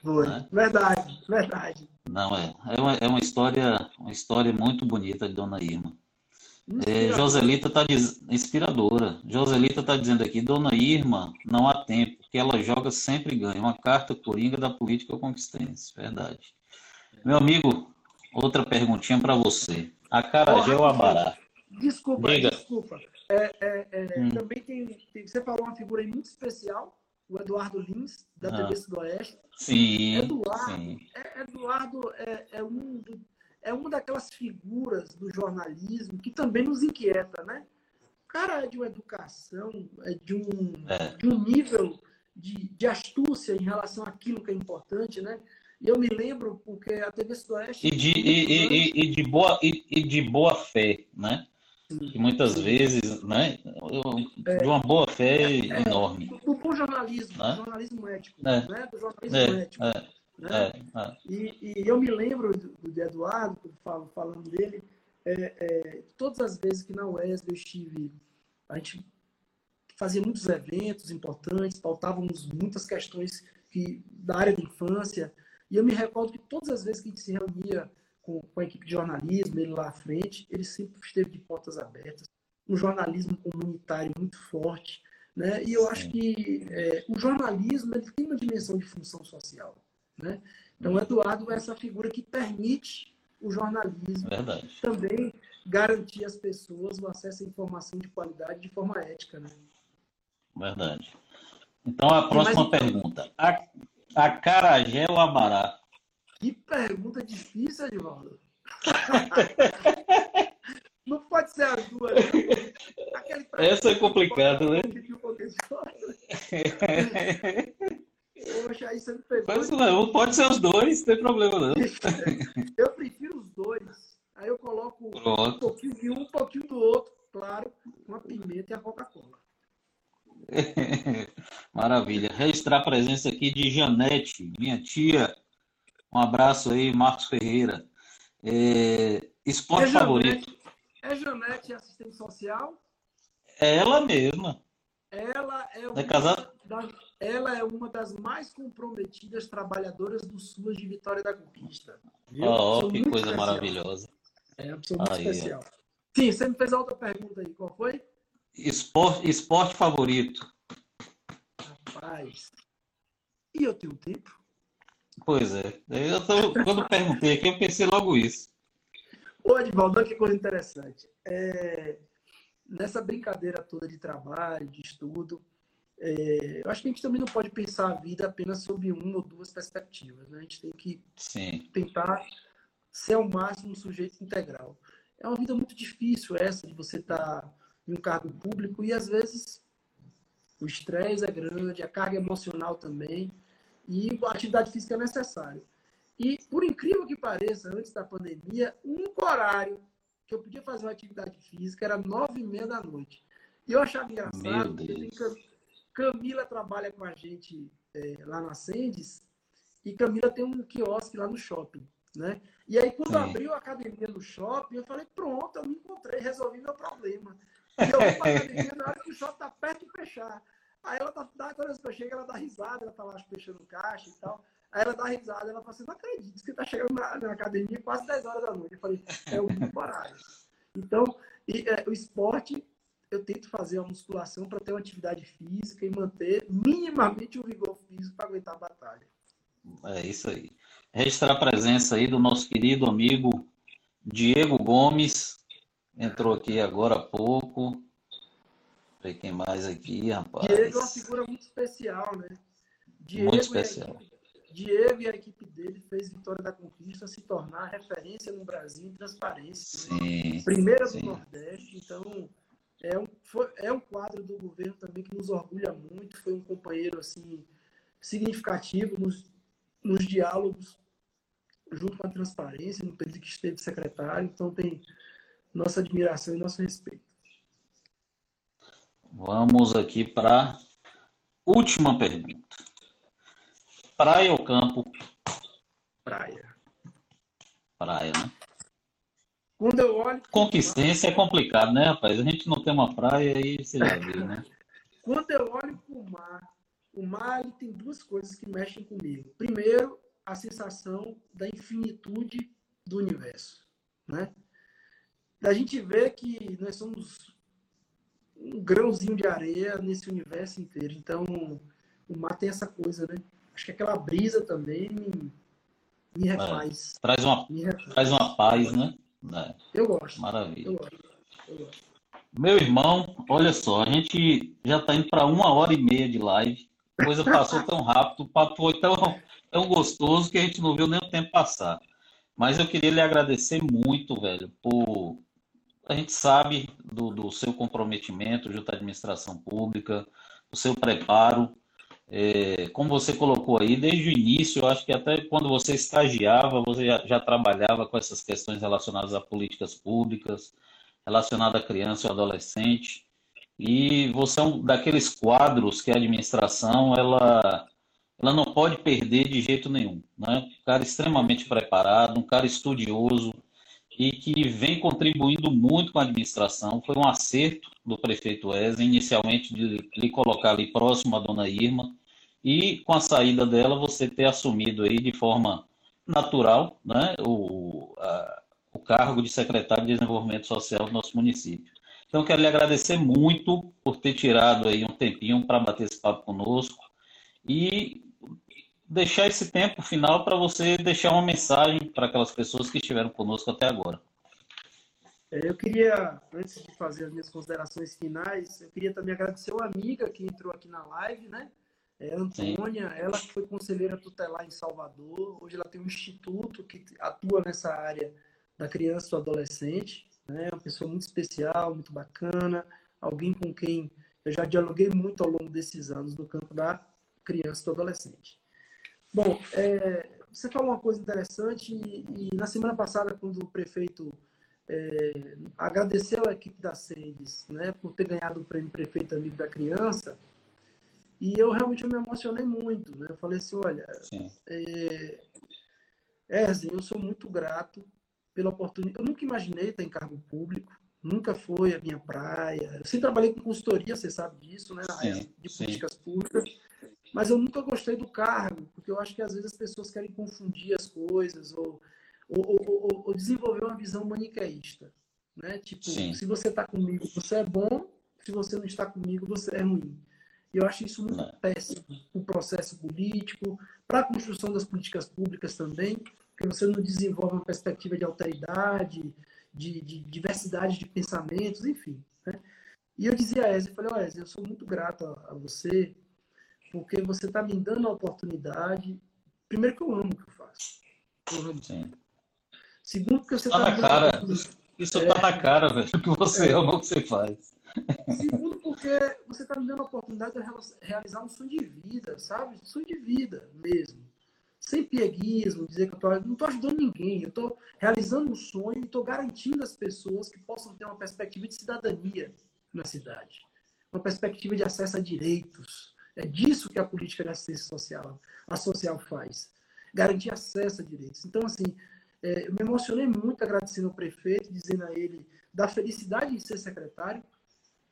Foi, né? verdade, verdade. Não, é, é uma, é uma história, uma história muito bonita de Dona Irma. É, Joselita está diz... inspiradora. Joselita está dizendo aqui, Dona Irma, não há tempo, que ela joga sempre ganha. Uma carta coringa da política conquistense. Verdade. Meu amigo, outra perguntinha para você. A Carajé ou a Bará? Desculpa, Diga. desculpa. É, é, é, hum. Também tem, tem, Você falou uma figura muito especial, o Eduardo Lins, da ah. TV Sudoeste. Sim. Eduardo, sim. É, Eduardo é, é um do, é uma daquelas figuras do jornalismo que também nos inquieta, né? O cara é de uma educação, é de um, é. De um nível de, de astúcia em relação àquilo que é importante, né? E eu me lembro porque a TV Sudoeste... E de, e, e, e, de, boa, e, de boa fé, né? que muitas vezes, né, de uma boa fé é, é enorme. Do bom jornalismo, né? jornalismo ético, é. né? do jornalismo é, ético. Né? É, é. E, e, eu me lembro do, do Eduardo, falo, falando dele, é, é, todas as vezes que na UESB eu estive, a gente fazia muitos eventos importantes, pautávamos muitas questões que, da área da infância, e eu me recordo que todas as vezes que a gente se reunia com, com a equipe de jornalismo, ele lá à frente, ele sempre esteve de portas abertas, um jornalismo comunitário muito forte, né? E eu acho que é, o jornalismo ele tem uma dimensão de função social, né? Então, Eduardo é essa figura que permite o jornalismo Verdade. também garantir às pessoas o acesso à informação de qualidade de forma ética, né? Verdade. Então, a próxima pergunta. A, a carajé ou abará? Que pergunta difícil, Edvaldo. Não pode ser as duas. Essa é complicada, né? Poxa, aí você me pegou. Mas não, pode ser os dois, não tem problema não. Eu prefiro os dois. Aí eu coloco Pronto. um pouquinho de um, um pouquinho do outro, claro, com a pimenta e a Coca-Cola. Maravilha. Registrar a presença aqui de Janete, minha tia. Um abraço aí, Marcos Ferreira. É... Esporte é favorito. É Janete assistente social? É ela mesma. Ela é, uma é casada? Das, ela é uma das mais comprometidas trabalhadoras do SUAS de Vitória da Conquista. Oh, que coisa especial. maravilhosa. É, uma pessoa muito aí, especial. Sim, você me fez outra pergunta aí. Qual foi? Esporte, esporte favorito. Rapaz. E eu tenho tempo? Pois é. Eu tô, quando perguntei aqui, eu pensei logo isso. Ô, Edvaldo, que coisa interessante. É, nessa brincadeira toda de trabalho, de estudo, é, eu acho que a gente também não pode pensar a vida apenas sob uma ou duas perspectivas. Né? A gente tem que Sim. tentar ser ao máximo um sujeito integral. É uma vida muito difícil essa de você estar tá em um cargo público e às vezes o estresse é grande, a carga emocional também e a atividade física é necessária. E, por incrível que pareça, antes da pandemia, um horário que eu podia fazer uma atividade física era nove e meia da noite. E eu achava engraçado, porque Camila trabalha com a gente é, lá na Sendes, e Camila tem um quiosque lá no shopping, né? E aí, quando Sim. abriu a academia no shopping, eu falei, pronto, eu me encontrei, resolvi meu problema. E eu vou para a academia na hora que o shopping está perto de fechar. Aí ela tá, quando eu chego, ela dá risada, ela tá lá fechando caixa e tal. Aí ela dá risada, ela fala assim, não acredito, você tá chegando na, na, academia quase 10 horas da noite. Eu falei, é o horário. Então, e, é, o esporte, eu tento fazer a musculação para ter uma atividade física e manter minimamente o vigor físico para aguentar a batalha. É isso aí. Registrar a presença aí do nosso querido amigo Diego Gomes, entrou aqui agora há pouco. Ver quem mais aqui, rapaz. Diego é uma figura muito especial, né? Diego muito especial. Diego e a equipe dele fez Vitória da Conquista se tornar referência no Brasil em transparência. Né? Sim, Primeira sim. do Nordeste, então é um, foi, é um quadro do governo também que nos orgulha muito. Foi um companheiro assim significativo nos, nos diálogos junto com a transparência no período que esteve secretário. Então tem nossa admiração e nosso respeito. Vamos aqui para a última pergunta. Praia ou campo? Praia. Praia, né? Quando eu olho. Conquistência é complicado, né, rapaz? A gente não tem uma praia e você já viu, né? Quando eu olho para o mar, o mar ele tem duas coisas que mexem comigo. Primeiro, a sensação da infinitude do universo, né? Da gente ver que nós somos um grãozinho de areia nesse universo inteiro. Então, o mar tem essa coisa, né? Acho que aquela brisa também me, me refaz. É, traz, uma, refaz. traz uma paz, né? É. Eu gosto. Maravilha. Eu gosto. Eu gosto. Meu irmão, olha só, a gente já está indo para uma hora e meia de live. A coisa passou tão rápido, o papo foi tão, tão gostoso que a gente não viu nem o tempo passar. Mas eu queria lhe agradecer muito, velho, por. A gente sabe do, do seu comprometimento junto à administração pública, o seu preparo é, como você colocou aí, desde o início, eu acho que até quando você estagiava, você já, já trabalhava com essas questões relacionadas a políticas públicas, relacionada à criança e adolescente, e você é um daqueles quadros que a administração ela, ela não pode perder de jeito nenhum. Né? Um cara extremamente preparado, um cara estudioso e que vem contribuindo muito com a administração. Foi um acerto do prefeito Wesley, inicialmente de lhe colocar ali próximo à dona Irma, e com a saída dela você ter assumido aí de forma natural né, o, a, o cargo de secretário de Desenvolvimento Social do nosso município. Então, quero lhe agradecer muito por ter tirado aí um tempinho para bater esse papo conosco e deixar esse tempo final para você deixar uma mensagem para aquelas pessoas que estiveram conosco até agora. É, eu queria, antes de fazer as minhas considerações finais, eu queria também agradecer uma amiga que entrou aqui na live, né? É Antônia, Sim. ela foi conselheira tutelar em Salvador. Hoje ela tem um instituto que atua nessa área da criança e do adolescente. Né? Uma pessoa muito especial, muito bacana, alguém com quem eu já dialoguei muito ao longo desses anos no campo da criança e do adolescente. Bom, é, você falou uma coisa interessante e, e, na semana passada, quando o prefeito é, agradeceu a equipe da SENDES né, por ter ganhado o prêmio Prefeito Amigo da Criança, e eu realmente me emocionei muito. Né? Eu falei assim, olha, é, Erzen, eu sou muito grato pela oportunidade. Eu nunca imaginei estar em cargo público, nunca foi a minha praia. Eu sempre trabalhei com consultoria, você sabe disso, né? Na área de políticas públicas. Mas eu nunca gostei do cargo, porque eu acho que às vezes as pessoas querem confundir as coisas ou, ou, ou, ou desenvolver uma visão maniqueísta. Né? Tipo, Sim. se você está comigo, você é bom, se você não está comigo, você é ruim. E eu acho isso muito não. péssimo para o processo político, para a construção das políticas públicas também, porque você não desenvolve uma perspectiva de alteridade, de, de diversidade de pensamentos, enfim. Né? E eu dizia a Ezia, eu falei, ó, Ezia, eu sou muito grato a, a você, porque você está me dando a oportunidade, primeiro que eu amo o que eu faço. Eu amo. Sim. Segundo, porque você está tá na cara. Isso está é... na cara, velho, que você é. ama o que você faz. Segundo, porque você está me dando a oportunidade de realizar um sonho de vida, sabe? Sonho de vida mesmo sem pieguismo, dizer que eu tô, não estou ajudando ninguém, eu estou realizando um sonho e estou garantindo às pessoas que possam ter uma perspectiva de cidadania na cidade, uma perspectiva de acesso a direitos. É disso que a política de assistência social, a social faz, garantir acesso a direitos. Então, assim, é, eu me emocionei muito agradecendo ao prefeito, dizendo a ele da felicidade de ser secretário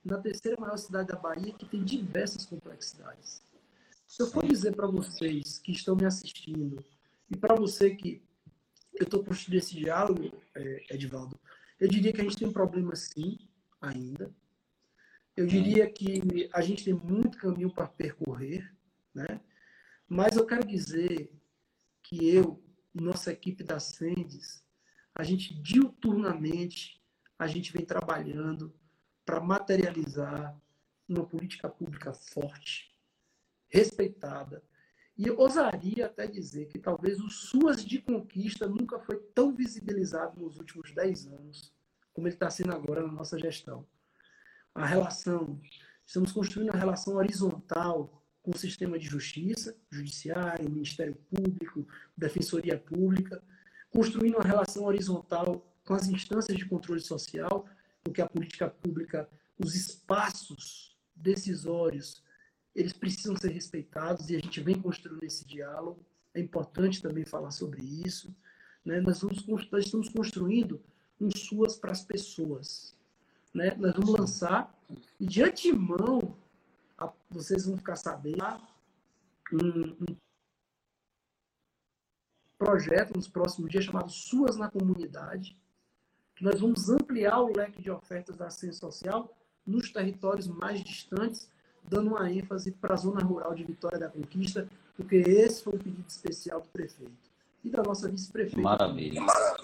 na terceira maior cidade da Bahia, que tem diversas complexidades. Se eu for dizer para vocês que estão me assistindo e para você que eu estou construindo esse diálogo, é, Edivaldo, eu diria que a gente tem um problema sim, ainda. Eu diria que a gente tem muito caminho para percorrer, né? Mas eu quero dizer que eu nossa equipe da Sendes, a gente diuturnamente, a gente vem trabalhando para materializar uma política pública forte, respeitada. E ousaria até dizer que talvez o SUAS de conquista nunca foi tão visibilizado nos últimos 10 anos como ele está sendo agora na nossa gestão. A relação, estamos construindo uma relação horizontal com o sistema de justiça, judiciário, Ministério Público, Defensoria Pública, construindo uma relação horizontal com as instâncias de controle social, porque a política pública, os espaços decisórios eles precisam ser respeitados e a gente vem construindo esse diálogo. É importante também falar sobre isso. Né? Nós, vamos, nós estamos construindo um SUAS para as pessoas. Né? Nós vamos lançar, e de antemão, a, vocês vão ficar sabendo, um, um projeto nos próximos dias chamado SUAS na Comunidade, que nós vamos ampliar o leque de ofertas da assistência social nos territórios mais distantes dando uma ênfase para a zona rural de Vitória da Conquista, porque esse foi um pedido especial do prefeito e da nossa vice-prefeita. Maravilha.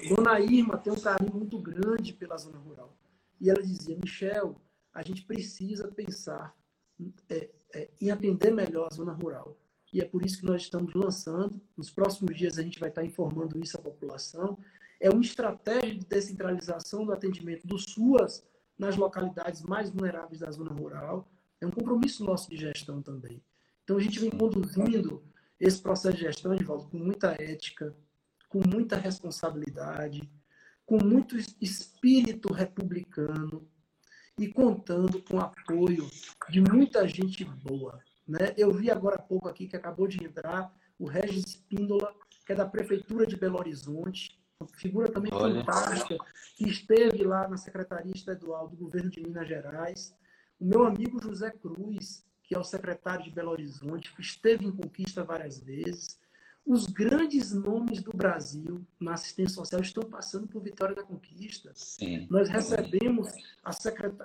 Dona Irma tem um carinho muito grande pela zona rural. E ela dizia, Michel, a gente precisa pensar é, é, em atender melhor a zona rural. E é por isso que nós estamos lançando, nos próximos dias a gente vai estar informando isso à população, é uma estratégia de descentralização do atendimento do SUAS nas localidades mais vulneráveis da zona rural, é um compromisso nosso de gestão também. Então a gente vem conduzindo esse processo de gestão, de volta com muita ética, com muita responsabilidade, com muito espírito republicano e contando com o apoio de muita gente boa. Né? Eu vi agora há pouco aqui que acabou de entrar o Regis Espíndola, que é da Prefeitura de Belo Horizonte, figura também Olha. fantástica, que esteve lá na Secretaria Estadual do Governo de Minas Gerais o meu amigo José Cruz, que é o secretário de Belo Horizonte, esteve em conquista várias vezes. Os grandes nomes do Brasil na assistência social estão passando por Vitória da Conquista. Sim. Nós recebemos a,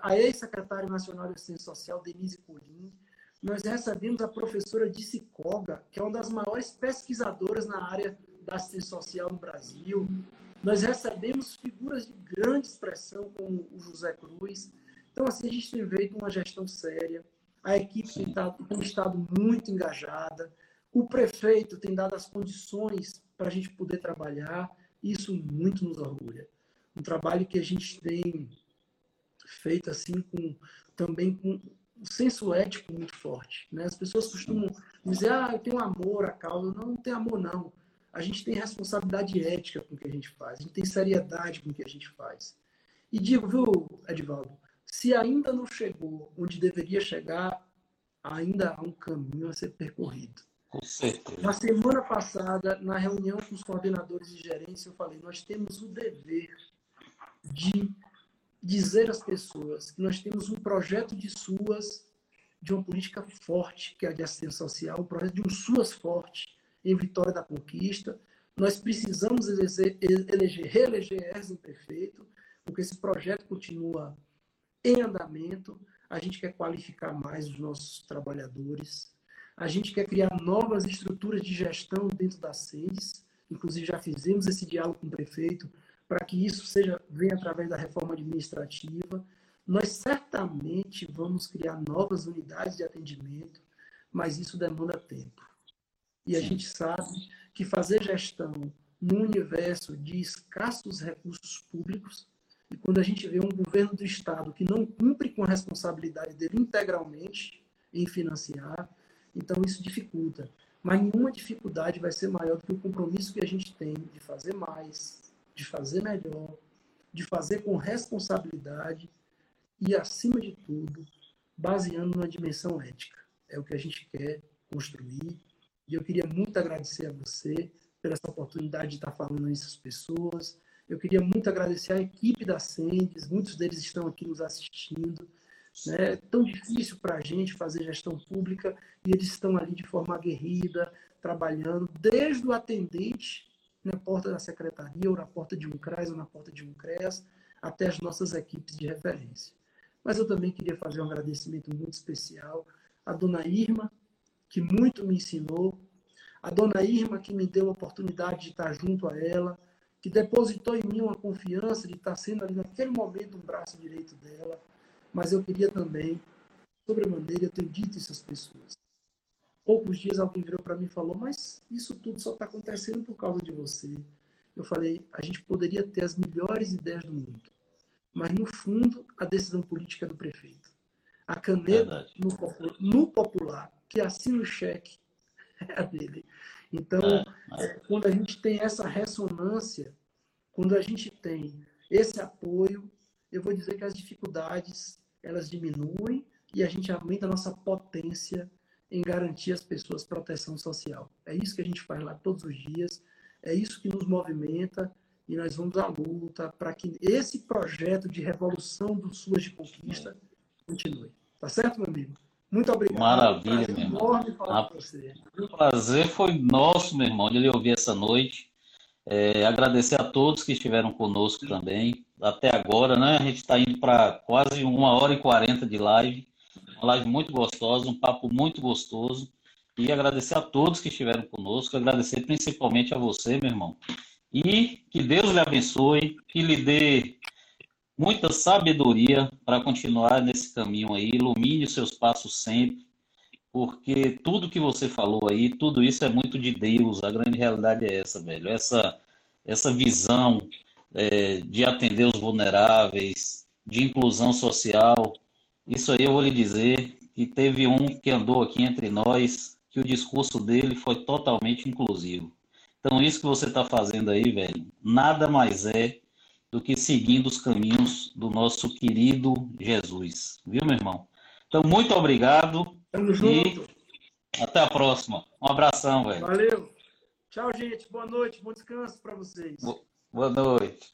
a ex-secretária nacional de assistência social, Denise Colim. Nós recebemos a professora Disse Koga, que é uma das maiores pesquisadoras na área da assistência social no Brasil. Nós recebemos figuras de grande expressão, como o José Cruz. Então, assim, a gente tem feito uma gestão séria. A equipe tem, tem estado muito engajada. O prefeito tem dado as condições para a gente poder trabalhar, isso muito nos orgulha. Um trabalho que a gente tem feito assim com também com um senso ético muito forte. Né? As pessoas costumam dizer, ah, eu tenho amor à causa. Não, não tem amor, não. A gente tem responsabilidade ética com o que a gente faz, a gente tem seriedade com o que a gente faz. E digo, viu, Edvaldo, se ainda não chegou onde deveria chegar, ainda há um caminho a ser percorrido. Com certeza. Na semana passada, na reunião com os coordenadores de gerência, eu falei: nós temos o dever de dizer às pessoas que nós temos um projeto de suas, de uma política forte, que é a de assistência social, um projeto de um suas forte em Vitória da Conquista. Nós precisamos eleger, eleger reeleger Erzen prefeito, porque esse projeto continua em andamento. A gente quer qualificar mais os nossos trabalhadores, a gente quer criar novas estruturas de gestão dentro da SEDES. Inclusive, já fizemos esse diálogo com o prefeito para que isso seja venha através da reforma administrativa. Nós certamente vamos criar novas unidades de atendimento, mas isso demanda tempo. E a gente sabe que fazer gestão no universo de escassos recursos públicos, e quando a gente vê um governo do Estado que não cumpre com a responsabilidade dele integralmente em financiar, então isso dificulta. Mas nenhuma dificuldade vai ser maior do que o compromisso que a gente tem de fazer mais, de fazer melhor, de fazer com responsabilidade e, acima de tudo, baseando numa dimensão ética. É o que a gente quer construir. E eu queria muito agradecer a você por essa oportunidade de estar falando isso às pessoas. Eu queria muito agradecer a equipe da Sendes, muitos deles estão aqui nos assistindo. Né? É tão difícil para a gente fazer gestão pública e eles estão ali de forma aguerrida, trabalhando, desde o atendente na porta da secretaria, ou na porta de um CRAS, ou na porta de um CREAS, até as nossas equipes de referência. Mas eu também queria fazer um agradecimento muito especial à dona Irma, que muito me ensinou, a dona Irma, que me deu a oportunidade de estar junto a ela, que depositou em mim uma confiança de estar sendo ali naquele momento um braço direito dela, mas eu queria também, sobremaneira, eu tenho dito isso às pessoas. Poucos dias alguém virou para mim e falou, mas isso tudo só está acontecendo por causa de você. Eu falei, a gente poderia ter as melhores ideias do mundo, mas no fundo a decisão política é do prefeito. A caneta no, no, popular, que assina o cheque, é a dele. Então, é, é. quando a gente tem essa ressonância, quando a gente tem esse apoio, eu vou dizer que as dificuldades elas diminuem e a gente aumenta a nossa potência em garantir às pessoas proteção social. É isso que a gente faz lá todos os dias, é isso que nos movimenta e nós vamos à luta para que esse projeto de revolução do SUAS de conquista continue. Tá certo, meu amigo? Muito obrigado. Maravilha, meu irmão. Falar com você. O prazer foi nosso, meu irmão, de lhe ouvir essa noite. É, agradecer a todos que estiveram conosco também até agora, né? A gente está indo para quase uma hora e quarenta de live. Uma live muito gostosa, um papo muito gostoso. E agradecer a todos que estiveram conosco, agradecer principalmente a você, meu irmão. E que Deus lhe abençoe, que lhe dê muita sabedoria para continuar nesse caminho aí, ilumine os seus passos sempre, porque tudo que você falou aí, tudo isso é muito de Deus, a grande realidade é essa, velho. Essa, essa visão é, de atender os vulneráveis, de inclusão social. Isso aí eu vou lhe dizer que teve um que andou aqui entre nós, que o discurso dele foi totalmente inclusivo. Então, isso que você está fazendo aí, velho, nada mais é do que seguindo os caminhos do nosso querido Jesus. Viu, meu irmão? Então, muito obrigado. Tamo junto. até a próxima. Um abração, velho. Valeu. Tchau, gente. Boa noite. Bom descanso para vocês. Boa noite.